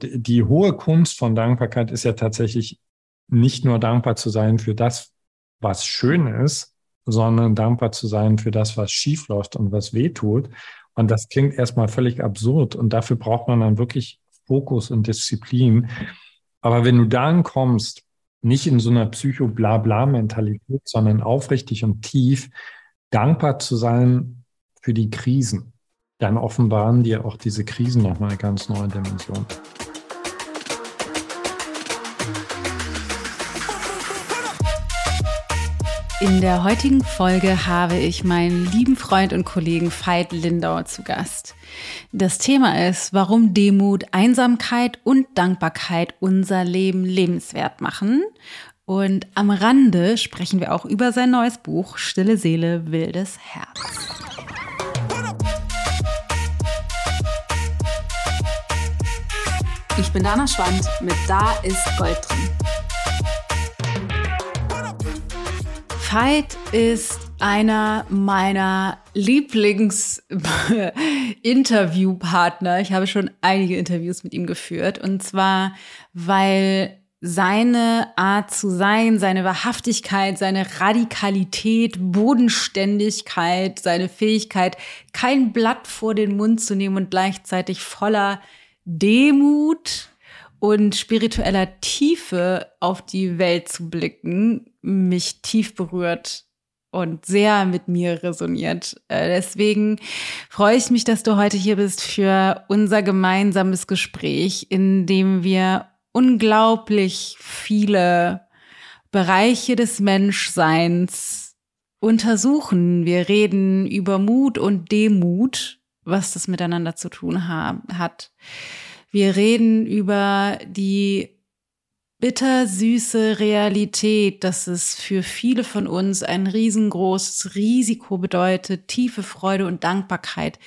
die hohe Kunst von Dankbarkeit ist ja tatsächlich nicht nur dankbar zu sein für das, was schön ist, sondern dankbar zu sein für das, was schief läuft und was weh tut. Und das klingt erstmal völlig absurd. Und dafür braucht man dann wirklich Fokus und Disziplin. Aber wenn du dann kommst, nicht in so einer Psycho-Blabla-Mentalität, sondern aufrichtig und tief, dankbar zu sein für die Krisen, dann offenbaren dir auch diese Krisen nochmal eine ganz neue Dimension. In der heutigen Folge habe ich meinen lieben Freund und Kollegen Veit Lindau zu Gast. Das Thema ist, warum Demut, Einsamkeit und Dankbarkeit unser Leben lebenswert machen. Und am Rande sprechen wir auch über sein neues Buch Stille Seele, wildes Herz. Ich bin Dana Schwand mit Da ist Gold drin. Veit ist einer meiner Lieblings-Interviewpartner. Ich habe schon einige Interviews mit ihm geführt. Und zwar, weil seine Art zu sein, seine Wahrhaftigkeit, seine Radikalität, Bodenständigkeit, seine Fähigkeit, kein Blatt vor den Mund zu nehmen und gleichzeitig voller Demut und spiritueller Tiefe auf die Welt zu blicken, mich tief berührt und sehr mit mir resoniert. Äh, deswegen freue ich mich, dass du heute hier bist für unser gemeinsames Gespräch, in dem wir unglaublich viele Bereiche des Menschseins untersuchen. Wir reden über Mut und Demut, was das miteinander zu tun hat. Wir reden über die bittersüße Realität, dass es für viele von uns ein riesengroßes Risiko bedeutet, tiefe Freude und Dankbarkeit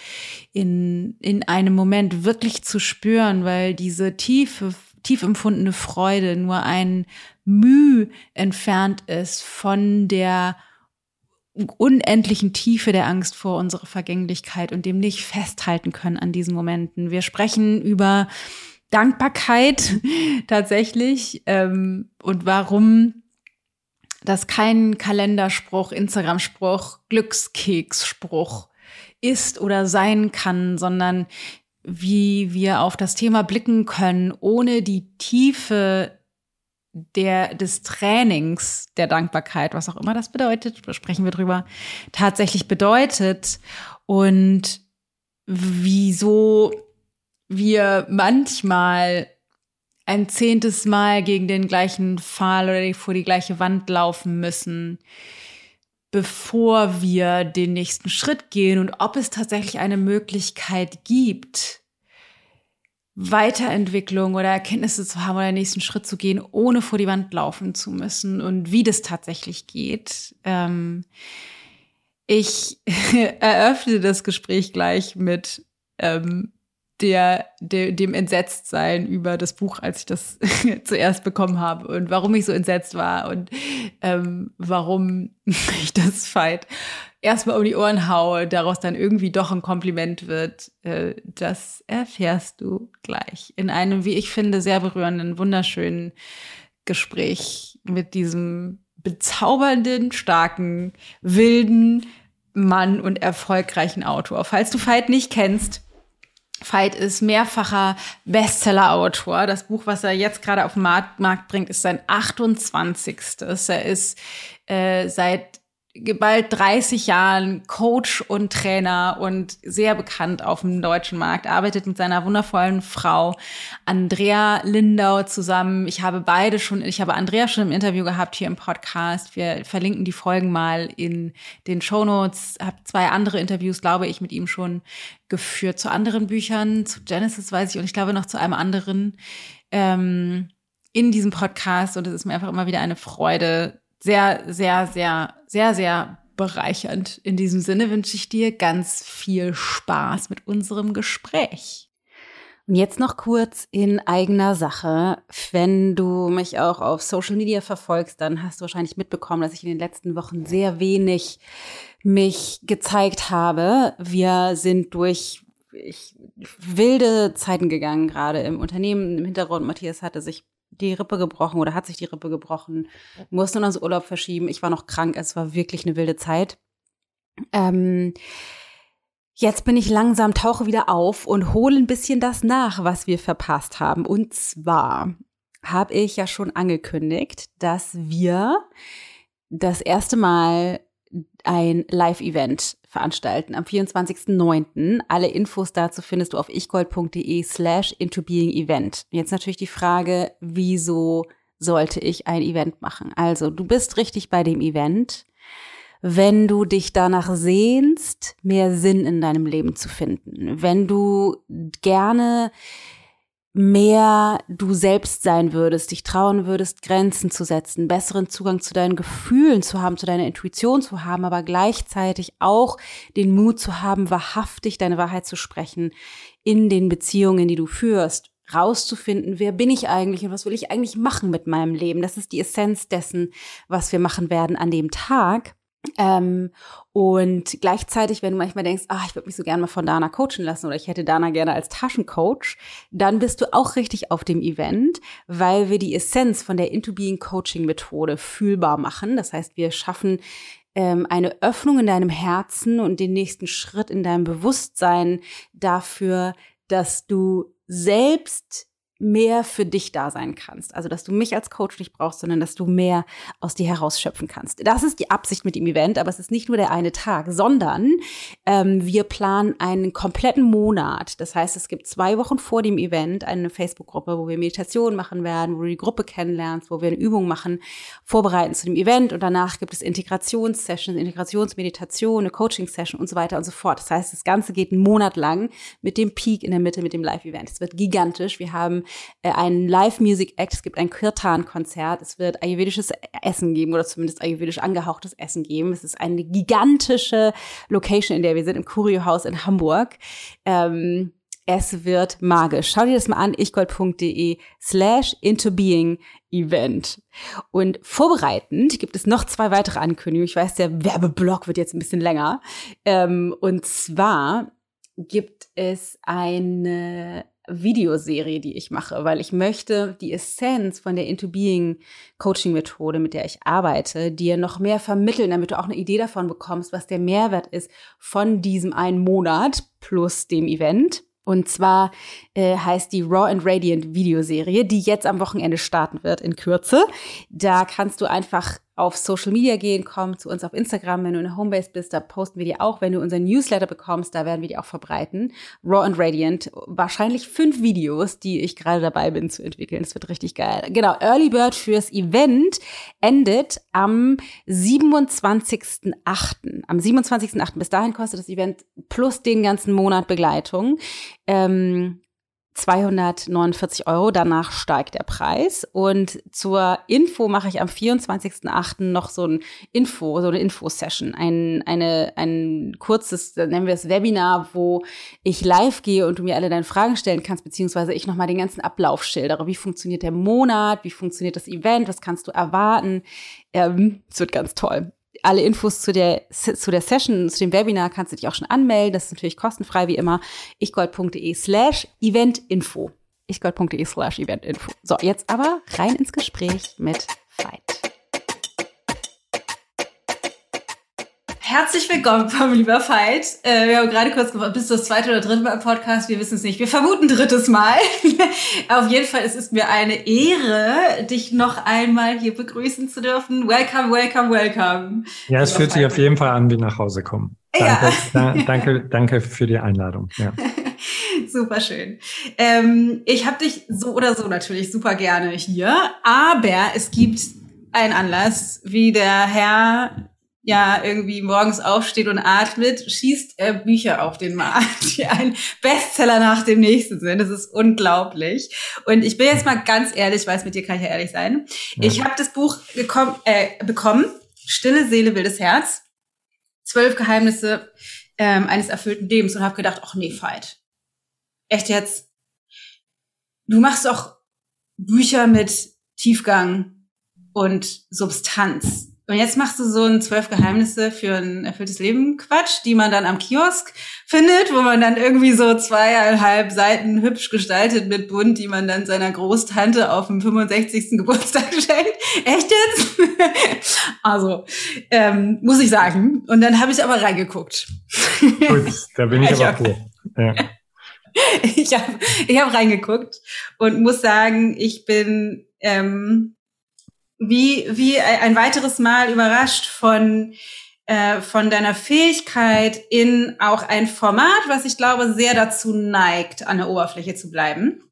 in, in einem Moment wirklich zu spüren, weil diese tiefe, tief empfundene Freude nur ein Mühe entfernt ist von der unendlichen Tiefe der Angst vor unserer Vergänglichkeit und dem nicht festhalten können an diesen Momenten. Wir sprechen über Dankbarkeit tatsächlich ähm, und warum das kein Kalenderspruch, Instagram-Spruch, Glückskeks-Spruch ist oder sein kann, sondern wie wir auf das Thema blicken können, ohne die Tiefe der, des Trainings der Dankbarkeit, was auch immer das bedeutet, sprechen wir drüber, tatsächlich bedeutet. Und wieso wir manchmal ein zehntes Mal gegen den gleichen Pfahl oder vor die gleiche Wand laufen müssen, bevor wir den nächsten Schritt gehen und ob es tatsächlich eine Möglichkeit gibt, Weiterentwicklung oder Erkenntnisse zu haben oder den nächsten Schritt zu gehen, ohne vor die Wand laufen zu müssen und wie das tatsächlich geht. Ähm, ich eröffne das Gespräch gleich mit ähm, der, der, dem Entsetztsein über das Buch, als ich das zuerst bekommen habe und warum ich so entsetzt war und ähm, warum ich das Fight erstmal um die Ohren haue, daraus dann irgendwie doch ein Kompliment wird, äh, das erfährst du gleich in einem, wie ich finde, sehr berührenden, wunderschönen Gespräch mit diesem bezaubernden, starken, wilden Mann und erfolgreichen Autor. Falls du Veit nicht kennst, Veit ist mehrfacher Bestseller-Autor. Das Buch, was er jetzt gerade auf den Markt, bringt, ist sein 28. Er ist äh, seit bald 30 Jahren Coach und Trainer und sehr bekannt auf dem deutschen Markt, arbeitet mit seiner wundervollen Frau Andrea Lindau zusammen. Ich habe beide schon, ich habe Andrea schon im Interview gehabt hier im Podcast. Wir verlinken die Folgen mal in den Show Notes. Habe zwei andere Interviews, glaube ich, mit ihm schon geführt zu anderen Büchern. Zu Genesis weiß ich und ich glaube noch zu einem anderen ähm, in diesem Podcast. Und es ist mir einfach immer wieder eine Freude, sehr, sehr, sehr, sehr, sehr bereichernd. In diesem Sinne wünsche ich dir ganz viel Spaß mit unserem Gespräch. Und jetzt noch kurz in eigener Sache. Wenn du mich auch auf Social Media verfolgst, dann hast du wahrscheinlich mitbekommen, dass ich in den letzten Wochen sehr wenig mich gezeigt habe. Wir sind durch ich wilde Zeiten gegangen, gerade im Unternehmen. Im Hintergrund, Matthias hatte sich die Rippe gebrochen oder hat sich die Rippe gebrochen, musste unseren Urlaub verschieben. Ich war noch krank, es war wirklich eine wilde Zeit. Ähm, jetzt bin ich langsam, tauche wieder auf und hole ein bisschen das nach, was wir verpasst haben. Und zwar habe ich ja schon angekündigt, dass wir das erste Mal ein Live-Event veranstalten am 24.09. Alle Infos dazu findest du auf ichgold.de slash intobeing-event. Jetzt natürlich die Frage, wieso sollte ich ein Event machen? Also, du bist richtig bei dem Event, wenn du dich danach sehnst, mehr Sinn in deinem Leben zu finden. Wenn du gerne mehr du selbst sein würdest, dich trauen würdest, Grenzen zu setzen, besseren Zugang zu deinen Gefühlen zu haben, zu deiner Intuition zu haben, aber gleichzeitig auch den Mut zu haben, wahrhaftig deine Wahrheit zu sprechen in den Beziehungen, die du führst, rauszufinden, wer bin ich eigentlich und was will ich eigentlich machen mit meinem Leben. Das ist die Essenz dessen, was wir machen werden an dem Tag. Ähm, und gleichzeitig, wenn du manchmal denkst, ah, ich würde mich so gerne mal von Dana coachen lassen oder ich hätte Dana gerne als Taschencoach, dann bist du auch richtig auf dem Event, weil wir die Essenz von der Into Being Coaching Methode fühlbar machen. Das heißt, wir schaffen ähm, eine Öffnung in deinem Herzen und den nächsten Schritt in deinem Bewusstsein dafür, dass du selbst mehr für dich da sein kannst. Also, dass du mich als Coach nicht brauchst, sondern dass du mehr aus dir herausschöpfen kannst. Das ist die Absicht mit dem Event, aber es ist nicht nur der eine Tag, sondern ähm, wir planen einen kompletten Monat. Das heißt, es gibt zwei Wochen vor dem Event eine Facebook-Gruppe, wo wir Meditationen machen werden, wo du die Gruppe kennenlernst, wo wir eine Übung machen, vorbereiten zu dem Event und danach gibt es Integrationssessions, Integrationsmeditation, eine Coaching-Session und so weiter und so fort. Das heißt, das Ganze geht einen Monat lang mit dem Peak in der Mitte, mit dem Live-Event. Es wird gigantisch. Wir haben äh, ein Live-Music-Act, es gibt ein Kirtan-Konzert, es wird ayurvedisches Essen geben oder zumindest ayurvedisch angehauchtes Essen geben. Es ist eine gigantische Location, in der wir sind, im Curio-Haus in Hamburg. Ähm, es wird magisch. Schau dir das mal an, ichgold.de slash intobeing Event. Und vorbereitend gibt es noch zwei weitere Ankündigungen. Ich weiß, der Werbeblock wird jetzt ein bisschen länger. Ähm, und zwar gibt es eine Videoserie, die ich mache, weil ich möchte die Essenz von der Into Being Coaching Methode, mit der ich arbeite, dir noch mehr vermitteln, damit du auch eine Idee davon bekommst, was der Mehrwert ist von diesem einen Monat plus dem Event. Und zwar äh, heißt die Raw and Radiant Videoserie, die jetzt am Wochenende starten wird in Kürze. Da kannst du einfach auf Social Media gehen, komm zu uns auf Instagram, wenn du in der Homebase bist, da posten wir dir auch, wenn du unseren Newsletter bekommst, da werden wir dir auch verbreiten. Raw and Radiant, wahrscheinlich fünf Videos, die ich gerade dabei bin zu entwickeln. Das wird richtig geil. Genau, Early Bird fürs Event endet am 27.8. Am 27.8. Bis dahin kostet das Event plus den ganzen Monat Begleitung. Ähm, 249 Euro. Danach steigt der Preis. Und zur Info mache ich am 24.08. noch so ein Info, so eine Info-Session. Ein, eine, ein kurzes, nennen wir es Webinar, wo ich live gehe und du mir alle deine Fragen stellen kannst, beziehungsweise ich nochmal den ganzen Ablauf schildere. Wie funktioniert der Monat? Wie funktioniert das Event? Was kannst du erwarten? Ähm, es wird ganz toll alle Infos zu der, zu der Session, zu dem Webinar kannst du dich auch schon anmelden. Das ist natürlich kostenfrei wie immer. ichgold.de slash eventinfo. ichgold.de slash eventinfo. So, jetzt aber rein ins Gespräch mit Veit. Herzlich willkommen, lieber Veit. Äh, wir haben gerade kurz gefragt, bist du das zweite oder dritte Mal im Podcast? Wir wissen es nicht. Wir vermuten drittes Mal. Auf jeden Fall es ist mir eine Ehre, dich noch einmal hier begrüßen zu dürfen. Welcome, welcome, welcome. Ja, es fühlt sich auf jeden Fall an wie nach Hause kommen. Danke, ja. da, danke, danke für die Einladung. Ja. super schön. Ähm, ich habe dich so oder so natürlich super gerne hier, aber es gibt einen Anlass, wie der Herr ja irgendwie morgens aufsteht und atmet, schießt er Bücher auf den Markt, die ein Bestseller nach dem nächsten sind. Das ist unglaublich. Und ich bin jetzt mal ganz ehrlich, weiß mit dir kann ich ja ehrlich sein. Ja. Ich habe das Buch gekommen, äh, bekommen, Stille Seele, wildes Herz, zwölf Geheimnisse ähm, eines erfüllten Lebens und habe gedacht, ach nee, Fight. Echt jetzt? Du machst doch Bücher mit Tiefgang und Substanz Und jetzt machst du so ein zwölf Geheimnisse für ein erfülltes Leben Quatsch, die man dann am Kiosk findet, wo man dann irgendwie so zweieinhalb Seiten hübsch gestaltet mit bunt, die man dann seiner Großtante auf dem 65. Geburtstag schenkt. Echt jetzt? also, ähm, muss ich sagen. Und dann habe ich aber reingeguckt. Gut, da bin ich, ich aber froh. Ja. Ich habe ich hab reingeguckt und muss sagen, ich bin ähm, wie, wie ein weiteres Mal überrascht von, äh, von deiner Fähigkeit in auch ein Format, was ich glaube sehr dazu neigt, an der Oberfläche zu bleiben.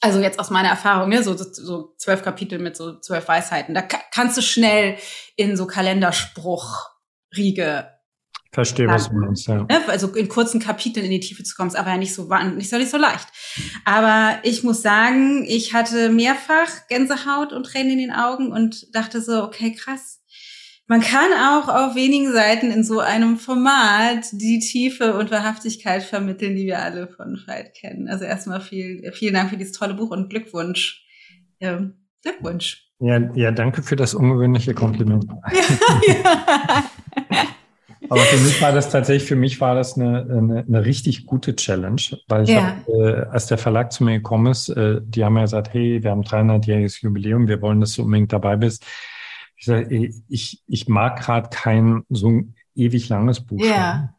Also jetzt aus meiner Erfahrung, ne, so, so, zwölf Kapitel mit so zwölf Weisheiten. Da kannst du schnell in so Kalenderspruch-Riege Verstehe, was du meinst, ja. Ne, also in kurzen Kapiteln in die Tiefe zu kommen, ist aber ja nicht so, nicht so, nicht so leicht. Aber ich muss sagen, ich hatte mehrfach Gänsehaut und Tränen in den Augen und dachte so, okay, krass. Man kann auch auf wenigen Seiten in so einem Format die Tiefe und Wahrhaftigkeit vermitteln, die wir alle von Veit kennen. Also erstmal viel, vielen Dank für dieses tolle Buch und Glückwunsch. Ja, Glückwunsch. Ja, ja, danke für das ungewöhnliche Kompliment. ja. ja. Aber für mich war das tatsächlich, für mich war das eine, eine, eine richtig gute Challenge, weil ich ja. hab, äh, als der Verlag zu mir gekommen ist, äh, die haben ja gesagt, hey, wir haben 300-jähriges Jubiläum, wir wollen, dass du unbedingt dabei bist. Ich sage, ich, ich mag gerade kein so ein ewig langes Buch. Ja.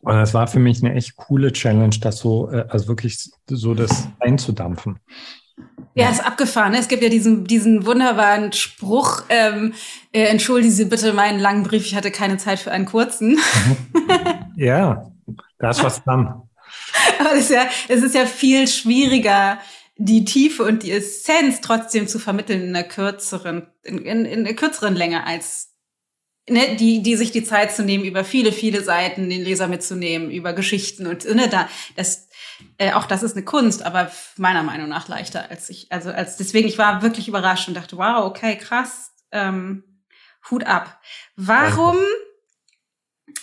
Und das war für mich eine echt coole Challenge, das so, äh, also wirklich so das einzudampfen. Ja, ist abgefahren. Ne? Es gibt ja diesen, diesen wunderbaren Spruch, ähm, äh, entschuldigen Sie bitte meinen langen Brief, ich hatte keine Zeit für einen kurzen. ja, da ist was dran. Aber es ist, ja, es ist ja viel schwieriger, die Tiefe und die Essenz trotzdem zu vermitteln in einer kürzeren, in, in, in einer kürzeren Länge als ne, die, die sich die Zeit zu nehmen, über viele, viele Seiten den Leser mitzunehmen, über Geschichten und ne, da, das, äh, auch das ist eine Kunst, aber meiner Meinung nach leichter als ich. Also als deswegen, ich war wirklich überrascht und dachte, wow, okay, krass, ähm, Hut ab. Warum,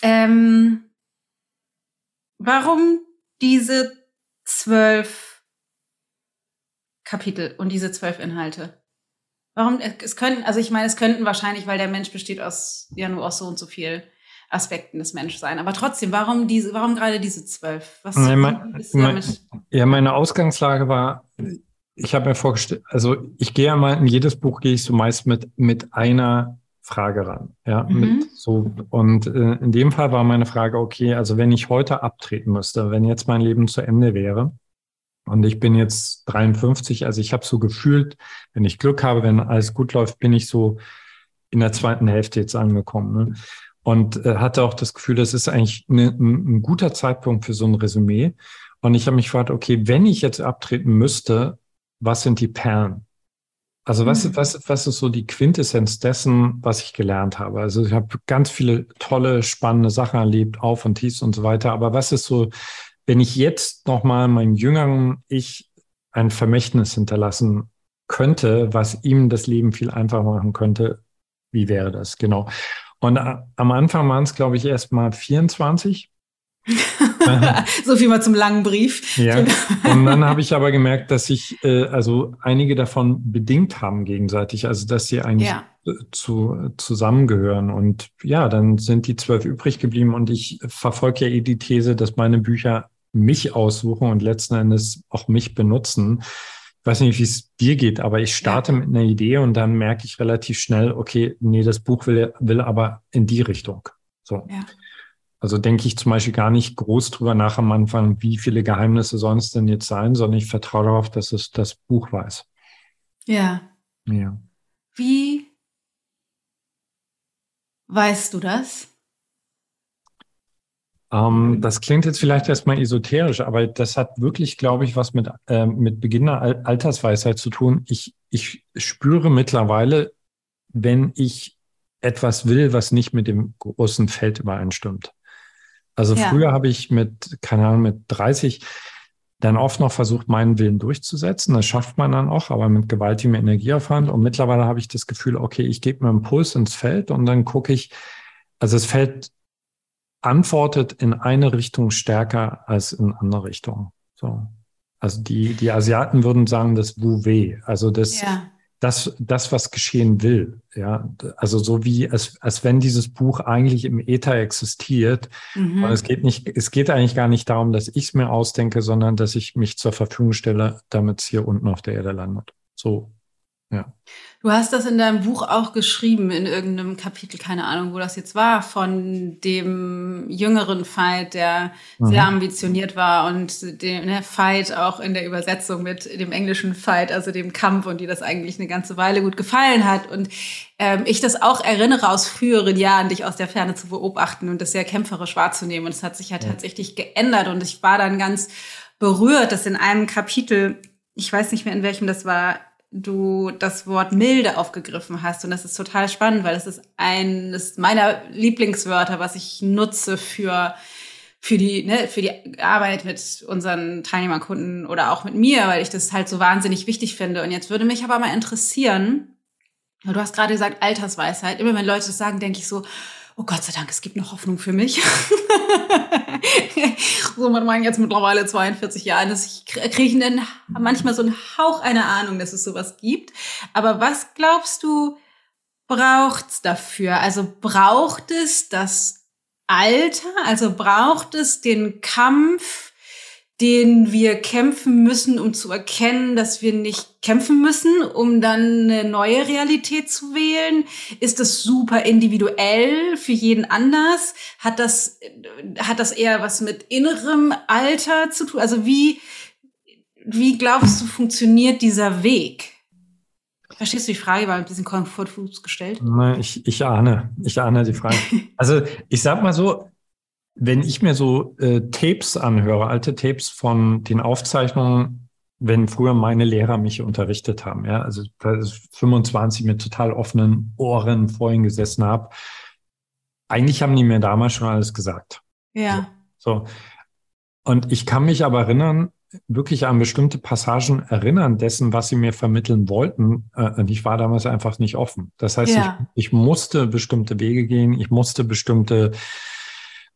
ähm, warum diese zwölf Kapitel und diese zwölf Inhalte? Warum, es könnten, also ich meine, es könnten wahrscheinlich, weil der Mensch besteht aus, ja nur aus so und so viel Aspekten des Menschseins. Aber trotzdem, warum diese, warum gerade diese zwölf? Was ja, mein, mein, ja, meine Ausgangslage war, ich habe mir vorgestellt, also ich gehe ja mal in jedes Buch gehe ich so meist mit mit einer Frage ran, ja, mhm. mit so und äh, in dem Fall war meine Frage, okay, also wenn ich heute abtreten müsste, wenn jetzt mein Leben zu Ende wäre und ich bin jetzt 53, also ich habe so gefühlt, wenn ich Glück habe, wenn alles gut läuft, bin ich so in der zweiten Hälfte jetzt angekommen. Ne? Und äh, hatte auch das Gefühl, das ist eigentlich ne, ein, ein guter Zeitpunkt für so ein Resümee. Und ich habe mich gefragt, okay, wenn ich jetzt abtreten müsste, was sind die Perlen? Also was, mhm. was, was ist so die Quintessenz dessen, was ich gelernt habe? Also ich habe ganz viele tolle, spannende Sachen erlebt, Auf und Tiefs und so weiter. Aber was ist so, wenn ich jetzt nochmal meinem jüngeren Ich ein Vermächtnis hinterlassen könnte, was ihm das Leben viel einfacher machen könnte, wie wäre das? Genau. Und am Anfang waren es, glaube ich, erst mal 24. so viel mal zum langen Brief. Ja. Und dann habe ich aber gemerkt, dass sich äh, also einige davon bedingt haben gegenseitig, also dass sie eigentlich ja. zu, zusammengehören. Und ja, dann sind die zwölf übrig geblieben und ich verfolge ja eh die These, dass meine Bücher mich aussuchen und letzten Endes auch mich benutzen weiß nicht, wie es dir geht, aber ich starte mit einer Idee und dann merke ich relativ schnell, okay, nee, das Buch will, will aber in die Richtung. So. Ja. Also denke ich zum Beispiel gar nicht groß drüber nach am Anfang, wie viele Geheimnisse sollen es denn jetzt sein, sondern ich vertraue darauf, dass es das Buch weiß. Ja. Ja. Wie weißt du das? Ähm, das klingt jetzt vielleicht erstmal esoterisch, aber das hat wirklich, glaube ich, was mit, äh, mit Beginn der Altersweisheit zu tun. Ich, ich spüre mittlerweile, wenn ich etwas will, was nicht mit dem großen Feld übereinstimmt. Also ja. früher habe ich mit, keine Ahnung, mit 30 dann oft noch versucht, meinen Willen durchzusetzen. Das schafft man dann auch, aber mit gewaltigem Energieaufwand. Und mittlerweile habe ich das Gefühl, okay, ich gebe mir einen Puls ins Feld und dann gucke ich, also es fällt antwortet in eine Richtung stärker als in andere Richtung. So. Also die, die Asiaten würden sagen, das Wu Wei. Also das, ja. das, das, was geschehen will. Ja, also so wie, als, als wenn dieses Buch eigentlich im Äther existiert. Mhm. Und es geht nicht, es geht eigentlich gar nicht darum, dass ich es mir ausdenke, sondern dass ich mich zur Verfügung stelle, damit es hier unten auf der Erde landet. So ja. Du hast das in deinem Buch auch geschrieben, in irgendeinem Kapitel, keine Ahnung, wo das jetzt war, von dem jüngeren Fight, der mhm. sehr ambitioniert war und dem der Fight auch in der Übersetzung mit dem englischen Fight, also dem Kampf und die das eigentlich eine ganze Weile gut gefallen hat. Und ähm, ich das auch erinnere aus früheren Jahren, dich aus der Ferne zu beobachten und das sehr kämpferisch wahrzunehmen. Und es hat sich ja, ja tatsächlich geändert und ich war dann ganz berührt, dass in einem Kapitel, ich weiß nicht mehr in welchem das war, du das Wort milde aufgegriffen hast. Und das ist total spannend, weil das ist eines meiner Lieblingswörter, was ich nutze für, für die, ne, für die Arbeit mit unseren Teilnehmerkunden oder auch mit mir, weil ich das halt so wahnsinnig wichtig finde. Und jetzt würde mich aber mal interessieren, du hast gerade gesagt, Altersweisheit. Immer wenn Leute das sagen, denke ich so, oh Gott sei Dank, es gibt noch Hoffnung für mich. so mit meinen jetzt mittlerweile 42 Jahren, dass ich kriege dann manchmal so einen Hauch einer Ahnung, dass es sowas gibt. Aber was glaubst du, braucht's dafür? Also braucht es das Alter? Also braucht es den Kampf? Den wir kämpfen müssen, um zu erkennen, dass wir nicht kämpfen müssen, um dann eine neue Realität zu wählen? Ist das super individuell für jeden anders? Hat das, hat das eher was mit innerem Alter zu tun? Also wie, wie glaubst du, funktioniert dieser Weg? Verstehst du die Frage? War ein bisschen konfus gestellt. Ich, ich ahne, ich ahne die Frage. Also ich sag mal so, wenn ich mir so äh, Tapes anhöre, alte Tapes von den Aufzeichnungen, wenn früher meine Lehrer mich unterrichtet haben, ja, also da ist 25 mit total offenen Ohren vorhin gesessen habe, eigentlich haben die mir damals schon alles gesagt. Ja. So. Und ich kann mich aber erinnern, wirklich an bestimmte Passagen erinnern dessen, was sie mir vermitteln wollten. Äh, und ich war damals einfach nicht offen. Das heißt, ja. ich, ich musste bestimmte Wege gehen, ich musste bestimmte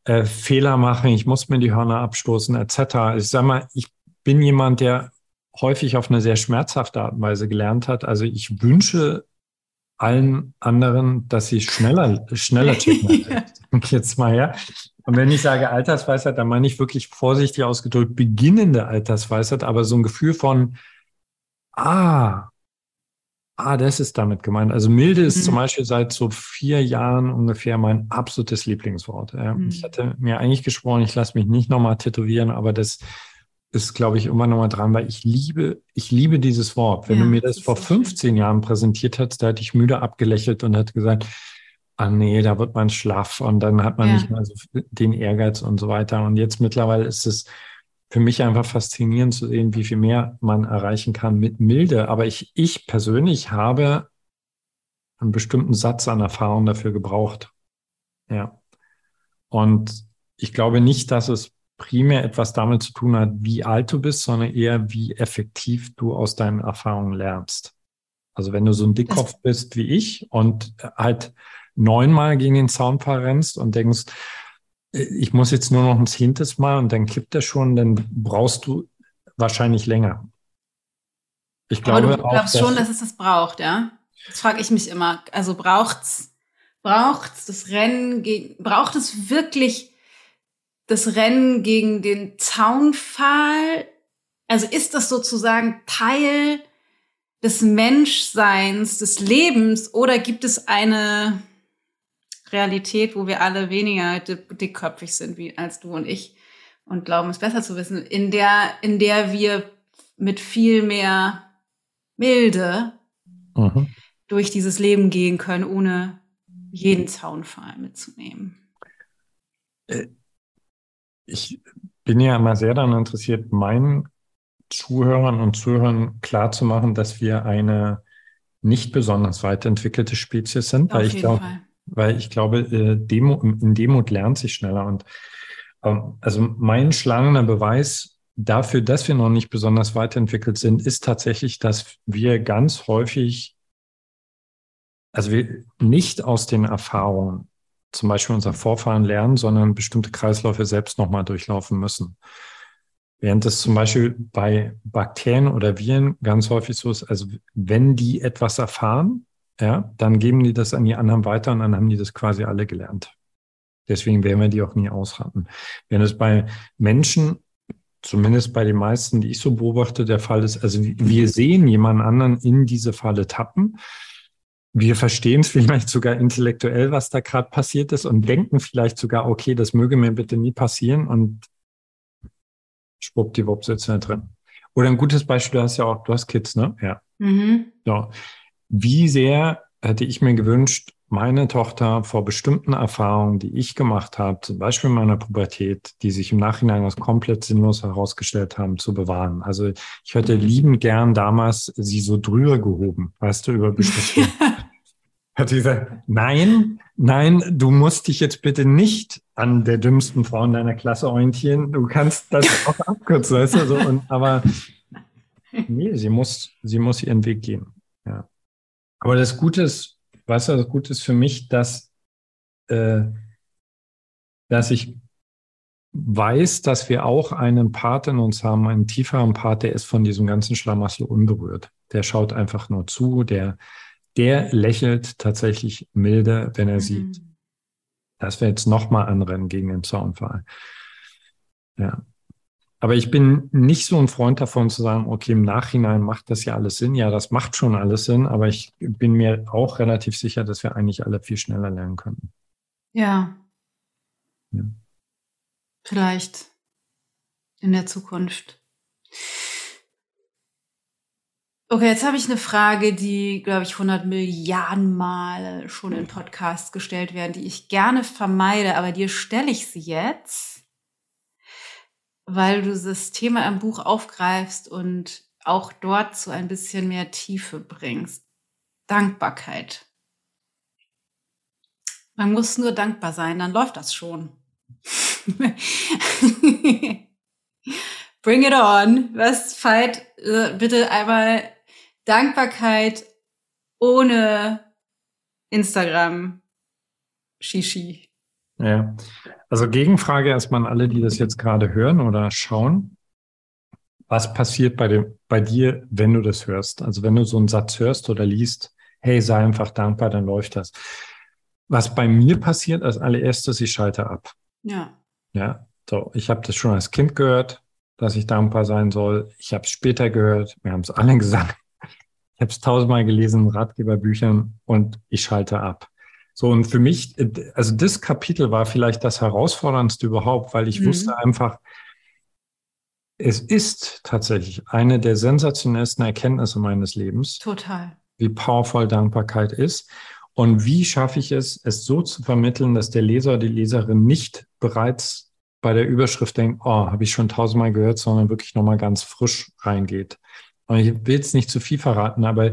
äh, Fehler machen, ich muss mir die Hörner abstoßen, etc. Ich sag mal, ich bin jemand, der häufig auf eine sehr schmerzhafte Art und Weise gelernt hat. Also ich wünsche allen anderen, dass sie schneller, schneller checken. ja. Jetzt mal her. Und wenn ich sage Altersweisheit, dann meine ich wirklich vorsichtig ausgedrückt beginnende Altersweisheit, aber so ein Gefühl von, ah, Ah, das ist damit gemeint. Also milde ist mhm. zum Beispiel seit so vier Jahren ungefähr mein absolutes Lieblingswort. Mhm. Ich hatte mir eigentlich geschworen, ich lasse mich nicht nochmal tätowieren, aber das ist, glaube ich, immer nochmal dran, weil ich liebe, ich liebe dieses Wort. Wenn ja, du mir das, das vor 15 schön. Jahren präsentiert hast, da hätte ich müde abgelächelt und hätte gesagt, ah nee, da wird man schlaff und dann hat man ja. nicht mehr so den Ehrgeiz und so weiter. Und jetzt mittlerweile ist es für mich einfach faszinierend zu sehen, wie viel mehr man erreichen kann mit Milde. Aber ich, ich persönlich habe einen bestimmten Satz an Erfahrung dafür gebraucht. Ja. Und ich glaube nicht, dass es primär etwas damit zu tun hat, wie alt du bist, sondern eher, wie effektiv du aus deinen Erfahrungen lernst. Also wenn du so ein Dickkopf bist wie ich und halt neunmal gegen den Zaunpfahl rennst und denkst, ich muss jetzt nur noch ein zehntes Mal und dann kippt er schon, dann brauchst du wahrscheinlich länger. Ich glaube Aber du glaubst auch, schon, dass es das braucht, ja? Das frage ich mich immer. Also braucht's, braucht's das Rennen gegen, braucht es wirklich das Rennen gegen den Zaunpfahl? Also ist das sozusagen Teil des Menschseins, des Lebens oder gibt es eine, Realität, wo wir alle weniger dickköpfig sind wie als du und ich und glauben es besser zu wissen, in der in der wir mit viel mehr Milde mhm. durch dieses Leben gehen können, ohne jeden Zaunfall mitzunehmen. Äh, ich bin ja immer sehr daran interessiert, meinen Zuhörern und Zuhörern klarzumachen, dass wir eine nicht besonders weit entwickelte Spezies sind, Auf weil ich glaube, weil ich glaube, äh, Demo, in Demut lernt sich schneller. Und ähm, also mein schlagender Beweis dafür, dass wir noch nicht besonders weiterentwickelt sind, ist tatsächlich, dass wir ganz häufig, also wir nicht aus den Erfahrungen zum Beispiel unserer Vorfahren lernen, sondern bestimmte Kreisläufe selbst nochmal durchlaufen müssen. Während es zum Beispiel bei Bakterien oder Viren ganz häufig so ist, also wenn die etwas erfahren, ja, dann geben die das an die anderen weiter und dann haben die das quasi alle gelernt. Deswegen werden wir die auch nie ausraten. Wenn es bei Menschen, zumindest bei den meisten, die ich so beobachte, der Fall ist, also wir sehen jemand anderen in diese Falle tappen. Wir verstehen es vielleicht sogar intellektuell, was da gerade passiert ist und denken vielleicht sogar, okay, das möge mir bitte nie passieren und schwuppdiwupp sitzen da drin. Oder ein gutes Beispiel, du hast ja auch, du hast Kids, ne? Ja. Mhm. So. Wie sehr hätte ich mir gewünscht, meine Tochter vor bestimmten Erfahrungen, die ich gemacht habe, zum Beispiel in meiner Pubertät, die sich im Nachhinein als komplett sinnlos herausgestellt haben, zu bewahren. Also ich hätte liebend gern damals sie so drüber gehoben, weißt du, über bestimmte. hat sie gesagt, nein, nein, du musst dich jetzt bitte nicht an der dümmsten Frau in deiner Klasse orientieren. Du kannst das auch abkürzen, weißt du, so, und, aber nee, sie muss, sie muss ihren Weg gehen. Ja. Aber das Gute ist, was das Gute ist für mich, dass, äh, dass ich weiß, dass wir auch einen Part in uns haben, einen tieferen Part, der ist von diesem ganzen Schlamassel unberührt. Der schaut einfach nur zu, der, der lächelt tatsächlich milde, wenn er mhm. sieht, dass wir jetzt nochmal anrennen gegen den Zaunfall. Ja. Aber ich bin nicht so ein Freund davon zu sagen, okay, im Nachhinein macht das ja alles Sinn. Ja, das macht schon alles Sinn, aber ich bin mir auch relativ sicher, dass wir eigentlich alle viel schneller lernen könnten. Ja. ja. Vielleicht in der Zukunft. Okay, jetzt habe ich eine Frage, die, glaube ich, 100 Milliarden Mal schon in Podcasts gestellt werden, die ich gerne vermeide, aber dir stelle ich sie jetzt weil du das Thema im Buch aufgreifst und auch dort zu ein bisschen mehr Tiefe bringst. Dankbarkeit. Man muss nur dankbar sein, dann läuft das schon. Bring it on. Was feit äh, bitte einmal Dankbarkeit ohne Instagram Shishi. Ja, also Gegenfrage erstmal an alle, die das jetzt gerade hören oder schauen. Was passiert bei, dem, bei dir, wenn du das hörst? Also wenn du so einen Satz hörst oder liest, hey, sei einfach dankbar, dann läuft das. Was bei mir passiert als allererstes, ich schalte ab. Ja. Ja, so, ich habe das schon als Kind gehört, dass ich dankbar sein soll. Ich habe es später gehört, wir haben es alle gesagt. Ich habe es tausendmal gelesen in Ratgeberbüchern und ich schalte ab. So, und für mich, äh, also das Kapitel war vielleicht das herausforderndste überhaupt, weil ich mhm. wusste einfach, es ist tatsächlich eine der sensationellsten Erkenntnisse meines Lebens. Total. Wie powervoll Dankbarkeit ist. Und wie schaffe ich es, es so zu vermitteln, dass der Leser oder die Leserin nicht bereits bei der Überschrift denkt, oh, habe ich schon tausendmal gehört, sondern wirklich nochmal ganz frisch reingeht. Und ich will jetzt nicht zu viel verraten, aber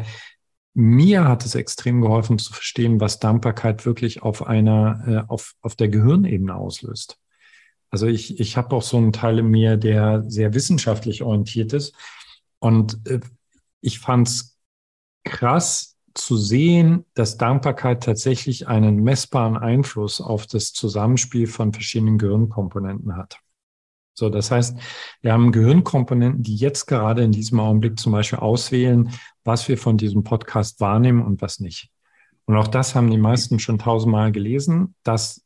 mir hat es extrem geholfen zu verstehen, was Dankbarkeit wirklich auf einer, äh, auf, auf der Gehirnebene auslöst. Also ich, ich habe auch so einen Teil in mir, der sehr wissenschaftlich orientiert ist. Und äh, ich fand es krass zu sehen, dass Dankbarkeit tatsächlich einen messbaren Einfluss auf das Zusammenspiel von verschiedenen Gehirnkomponenten hat. So, das heißt, wir haben Gehirnkomponenten, die jetzt gerade in diesem Augenblick zum Beispiel auswählen, was wir von diesem Podcast wahrnehmen und was nicht. Und auch das haben die meisten schon tausendmal gelesen, dass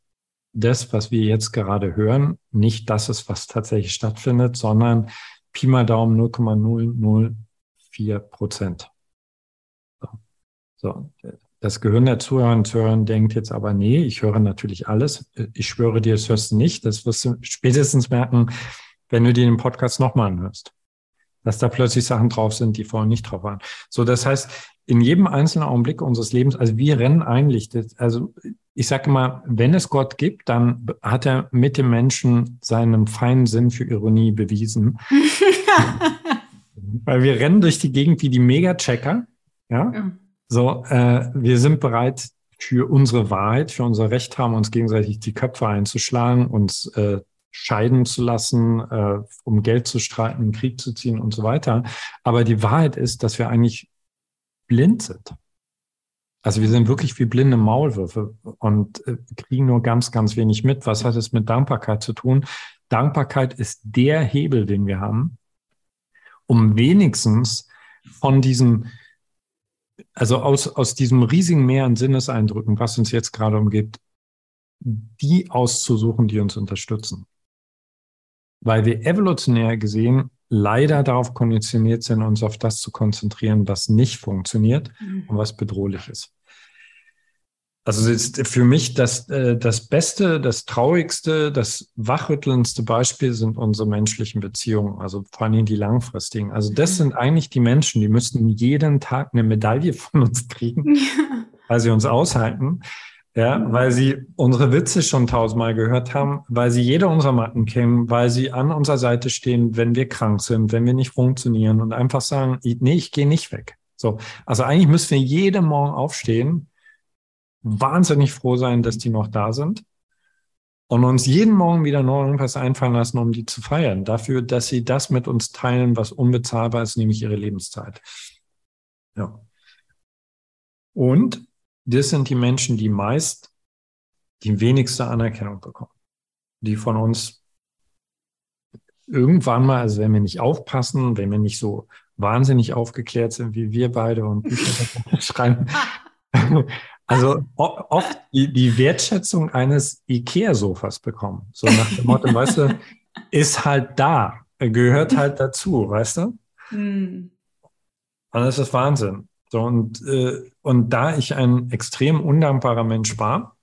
das, was wir jetzt gerade hören, nicht das ist, was tatsächlich stattfindet, sondern Pi mal Daumen 0,004 Prozent. So. so das Gehirn der Zuhörer und Zuhörer denkt jetzt aber, nee, ich höre natürlich alles. Ich schwöre dir, das hörst du nicht. Das wirst du spätestens merken, wenn du dir den Podcast nochmal anhörst. Dass da plötzlich Sachen drauf sind, die vorher nicht drauf waren. So, das heißt, in jedem einzelnen Augenblick unseres Lebens, also wir rennen eigentlich, also ich sage mal, wenn es Gott gibt, dann hat er mit dem Menschen seinen feinen Sinn für Ironie bewiesen. Weil wir rennen durch die Gegend wie die Mega-Checker, ja? ja so, äh, wir sind bereit für unsere Wahrheit, für unser Recht haben, uns gegenseitig die Köpfe einzuschlagen, uns äh, scheiden zu lassen, äh, um Geld zu streiten, Krieg zu ziehen und so weiter. Aber die Wahrheit ist, dass wir eigentlich blind sind. Also wir sind wirklich wie blinde Maulwürfe und äh, kriegen nur ganz, ganz wenig mit. Was hat es mit Dankbarkeit zu tun? Dankbarkeit ist der Hebel, den wir haben, um wenigstens von diesem, also aus, aus diesem riesigen Meer an Sinneseindrücken, was uns jetzt gerade umgibt, die auszusuchen, die uns unterstützen. Weil wir evolutionär gesehen leider darauf konditioniert sind, uns auf das zu konzentrieren, was nicht funktioniert mhm. und was bedrohlich ist. Also ist für mich das, äh, das Beste, das Traurigste, das wachrüttelndste Beispiel sind unsere menschlichen Beziehungen, also vor allem die langfristigen. Also das mhm. sind eigentlich die Menschen, die müssten jeden Tag eine Medaille von uns kriegen, ja. weil sie uns aushalten, ja, weil sie unsere Witze schon tausendmal gehört haben, weil sie jede unserer Matten kennen, weil sie an unserer Seite stehen, wenn wir krank sind, wenn wir nicht funktionieren und einfach sagen, nee, ich gehe nicht weg. So, also eigentlich müssen wir jeden Morgen aufstehen wahnsinnig froh sein, dass die noch da sind und uns jeden Morgen wieder neu irgendwas einfallen lassen, um die zu feiern. Dafür, dass sie das mit uns teilen, was unbezahlbar ist, nämlich ihre Lebenszeit. Ja. Und das sind die Menschen, die meist die wenigste Anerkennung bekommen, die von uns irgendwann mal, also wenn wir nicht aufpassen, wenn wir nicht so wahnsinnig aufgeklärt sind wie wir beide und Bücher schreiben, Also oft die, die Wertschätzung eines IKEA-Sofas bekommen. So nach dem Motto, weißt du, ist halt da, gehört halt dazu, weißt du? Mhm. Und das ist Wahnsinn. So, und, äh, und da ich ein extrem undankbarer Mensch war,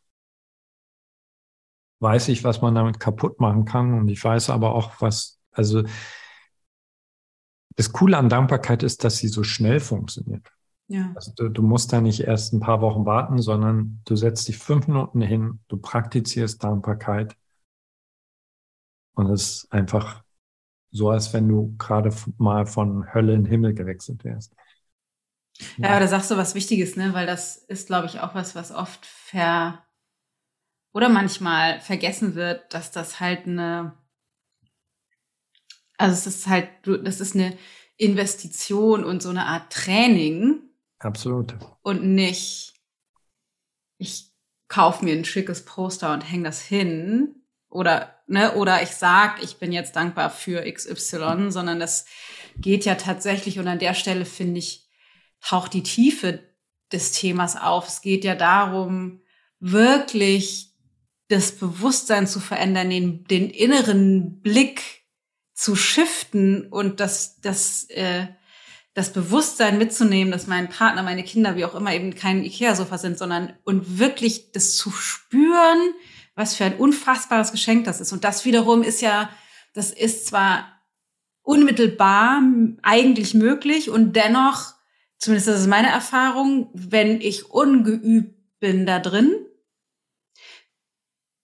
weiß ich, was man damit kaputt machen kann. Und ich weiß aber auch, was, also das Coole an Dankbarkeit ist, dass sie so schnell funktioniert. Ja. Also du, du, musst da nicht erst ein paar Wochen warten, sondern du setzt dich fünf Minuten hin, du praktizierst Dankbarkeit. Und es ist einfach so, als wenn du gerade mal von Hölle in Himmel gewechselt wärst. Ja, aber da sagst du was Wichtiges, ne? Weil das ist, glaube ich, auch was, was oft ver oder manchmal vergessen wird, dass das halt eine, also es ist halt, das ist eine Investition und so eine Art Training, Absolut. Und nicht, ich kaufe mir ein schickes Poster und hänge das hin. Oder, ne, oder ich sag, ich bin jetzt dankbar für XY, sondern das geht ja tatsächlich, und an der Stelle finde ich, taucht die Tiefe des Themas auf. Es geht ja darum, wirklich das Bewusstsein zu verändern, den, den inneren Blick zu shiften und das, das, äh, das Bewusstsein mitzunehmen, dass mein Partner, meine Kinder, wie auch immer, eben kein Ikea-Sofa sind, sondern und wirklich das zu spüren, was für ein unfassbares Geschenk das ist. Und das wiederum ist ja, das ist zwar unmittelbar eigentlich möglich und dennoch, zumindest das ist meine Erfahrung, wenn ich ungeübt bin da drin,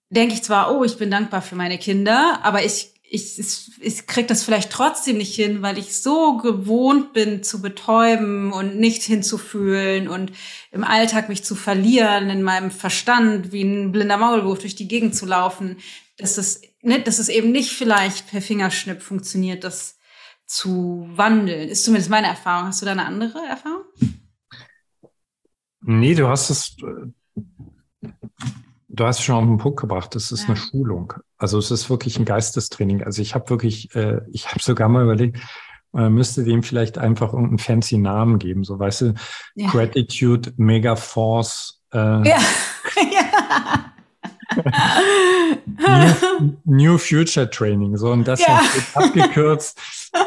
denke ich zwar, oh, ich bin dankbar für meine Kinder, aber ich ich, ich, ich krieg das vielleicht trotzdem nicht hin, weil ich so gewohnt bin zu betäuben und nicht hinzufühlen und im Alltag mich zu verlieren, in meinem Verstand wie ein blinder Maulwurf durch die Gegend zu laufen, dass es, ne, dass es eben nicht vielleicht per Fingerschnipp funktioniert, das zu wandeln. Ist zumindest meine Erfahrung. Hast du da eine andere Erfahrung? Nee, du hast es du hast schon auf den Punkt gebracht, es ist ja. eine Schulung. Also es ist wirklich ein Geistestraining. Also ich habe wirklich, äh, ich habe sogar mal überlegt, man müsste dem vielleicht einfach irgendeinen fancy Namen geben. So, weißt du, ja. Gratitude, Mega Force. Äh, ja. New, New, Future Training. So, und das ja. abgekürzt.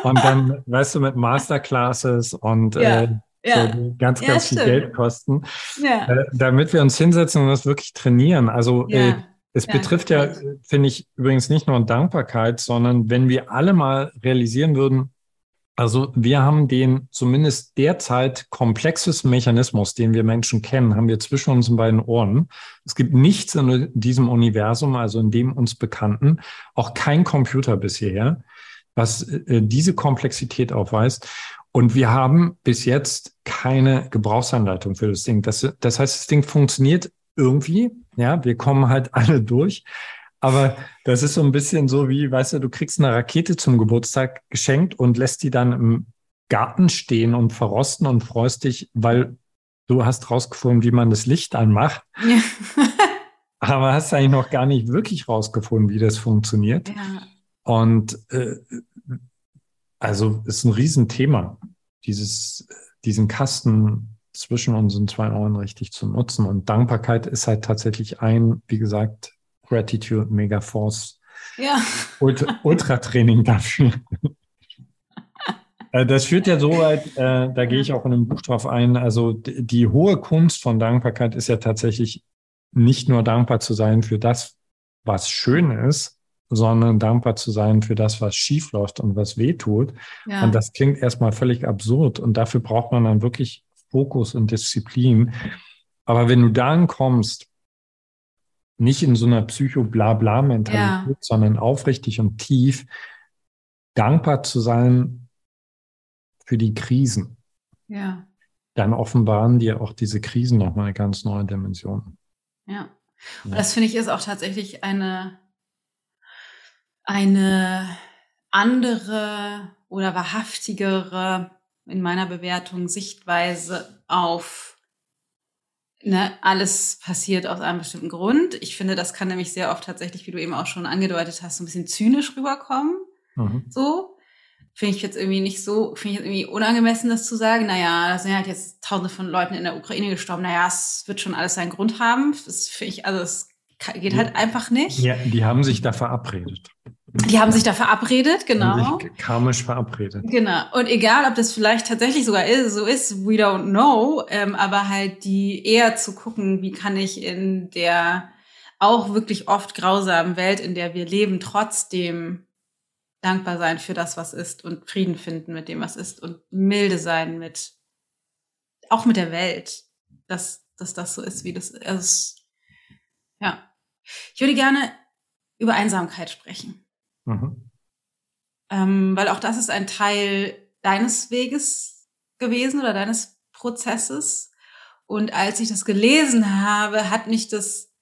Und dann, weißt du, mit Masterclasses und äh, ja. So ganz, ganz ja, viel stimmt. Geld kosten, ja. äh, damit wir uns hinsetzen und das wirklich trainieren. Also äh, es betrifft ja, finde ich, übrigens nicht nur Dankbarkeit, sondern wenn wir alle mal realisieren würden, also wir haben den zumindest derzeit komplexesten Mechanismus, den wir Menschen kennen, haben wir zwischen unseren beiden Ohren. Es gibt nichts in diesem Universum, also in dem uns Bekannten, auch kein Computer bisher, was äh, diese Komplexität aufweist. Und wir haben bis jetzt keine Gebrauchsanleitung für das Ding. Das, das heißt, das Ding funktioniert irgendwie. Ja, wir kommen halt alle durch. Aber das ist so ein bisschen so wie, weißt du, du kriegst eine Rakete zum Geburtstag geschenkt und lässt die dann im Garten stehen und verrosten und freust dich, weil du hast rausgefunden, wie man das Licht anmacht. Ja. aber hast eigentlich noch gar nicht wirklich rausgefunden, wie das funktioniert. Ja. Und äh, also ist ein Riesenthema, dieses, diesen Kasten zwischen unseren zwei Ohren richtig zu nutzen. Und Dankbarkeit ist halt tatsächlich ein, wie gesagt, Gratitude Mega Force ja. Ultra, Ultra Training dafür. Äh, das führt ja so weit, äh, da gehe ich auch in einem Buch drauf ein. Also die, die hohe Kunst von Dankbarkeit ist ja tatsächlich nicht nur dankbar zu sein für das, was schön ist, sondern dankbar zu sein für das, was schief läuft und was weh tut. Ja. Und das klingt erstmal völlig absurd. Und dafür braucht man dann wirklich Fokus und Disziplin. Aber wenn du dann kommst, nicht in so einer Psycho-Blabla-Mentalität, ja. sondern aufrichtig und tief, dankbar zu sein für die Krisen. Ja. Dann offenbaren dir auch diese Krisen nochmal eine ganz neue Dimension. Ja. Und ja. das finde ich ist auch tatsächlich eine, eine andere oder wahrhaftigere in meiner Bewertung Sichtweise auf ne, alles passiert aus einem bestimmten Grund. Ich finde, das kann nämlich sehr oft tatsächlich, wie du eben auch schon angedeutet hast, so ein bisschen zynisch rüberkommen. Mhm. So. Finde ich jetzt irgendwie nicht so, finde ich jetzt irgendwie unangemessen, das zu sagen. Naja, da sind halt jetzt tausende von Leuten in der Ukraine gestorben. Naja, es wird schon alles seinen Grund haben. Das finde ich, also es geht halt einfach nicht. Ja, die haben sich da verabredet. Die haben sich da verabredet, genau. Haben sich karmisch verabredet. Genau. Und egal, ob das vielleicht tatsächlich sogar ist, so ist, we don't know, ähm, aber halt die eher zu gucken, wie kann ich in der auch wirklich oft grausamen Welt, in der wir leben, trotzdem dankbar sein für das, was ist und Frieden finden mit dem, was ist und milde sein mit, auch mit der Welt, dass, dass das so ist, wie das ist. Ja. Ich würde gerne über Einsamkeit sprechen. Mhm. Ähm, weil auch das ist ein Teil deines Weges gewesen oder deines Prozesses. Und als ich das gelesen habe, hat mich das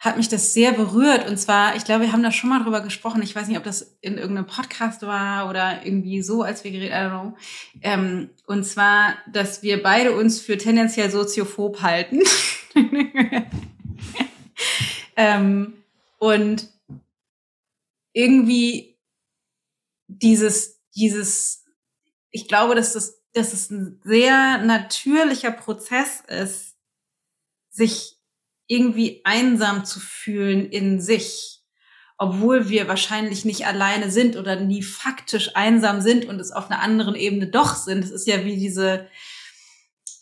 hat mich das sehr berührt. Und zwar, ich glaube, wir haben da schon mal drüber gesprochen. Ich weiß nicht, ob das in irgendeinem Podcast war oder irgendwie so, als wir geredet haben. Ähm, und zwar, dass wir beide uns für tendenziell soziophob halten. ähm, und irgendwie dieses, dieses, ich glaube, dass das, dass es ein sehr natürlicher Prozess ist, sich irgendwie einsam zu fühlen in sich, obwohl wir wahrscheinlich nicht alleine sind oder nie faktisch einsam sind und es auf einer anderen Ebene doch sind. Es ist ja wie diese,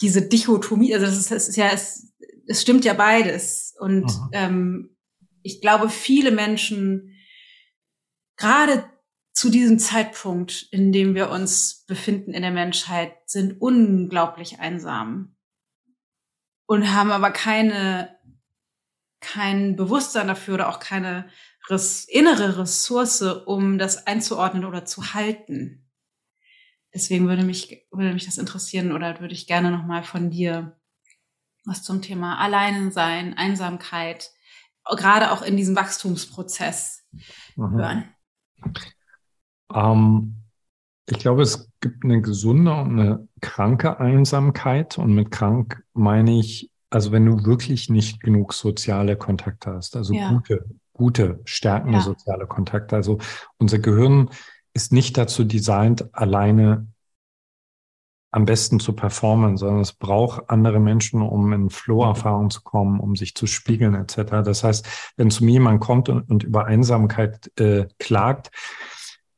diese Dichotomie, also das ist, ist ja, es, es stimmt ja beides. Und ähm, ich glaube, viele Menschen gerade zu diesem Zeitpunkt, in dem wir uns befinden in der Menschheit, sind unglaublich einsam und haben aber keine, kein Bewusstsein dafür oder auch keine res innere Ressource, um das einzuordnen oder zu halten. Deswegen würde mich, würde mich das interessieren oder würde ich gerne nochmal von dir was zum Thema Alleine sein, Einsamkeit, gerade auch in diesem Wachstumsprozess mhm. hören. Ähm, ich glaube, es gibt eine gesunde und eine kranke Einsamkeit. Und mit krank meine ich, also wenn du wirklich nicht genug soziale Kontakte hast, also ja. gute, gute, stärkende ja. soziale Kontakte. Also unser Gehirn ist nicht dazu designt, alleine am besten zu performen, sondern es braucht andere Menschen, um in Flow-Erfahrung zu kommen, um sich zu spiegeln etc. Das heißt, wenn zu mir jemand kommt und, und über Einsamkeit äh, klagt,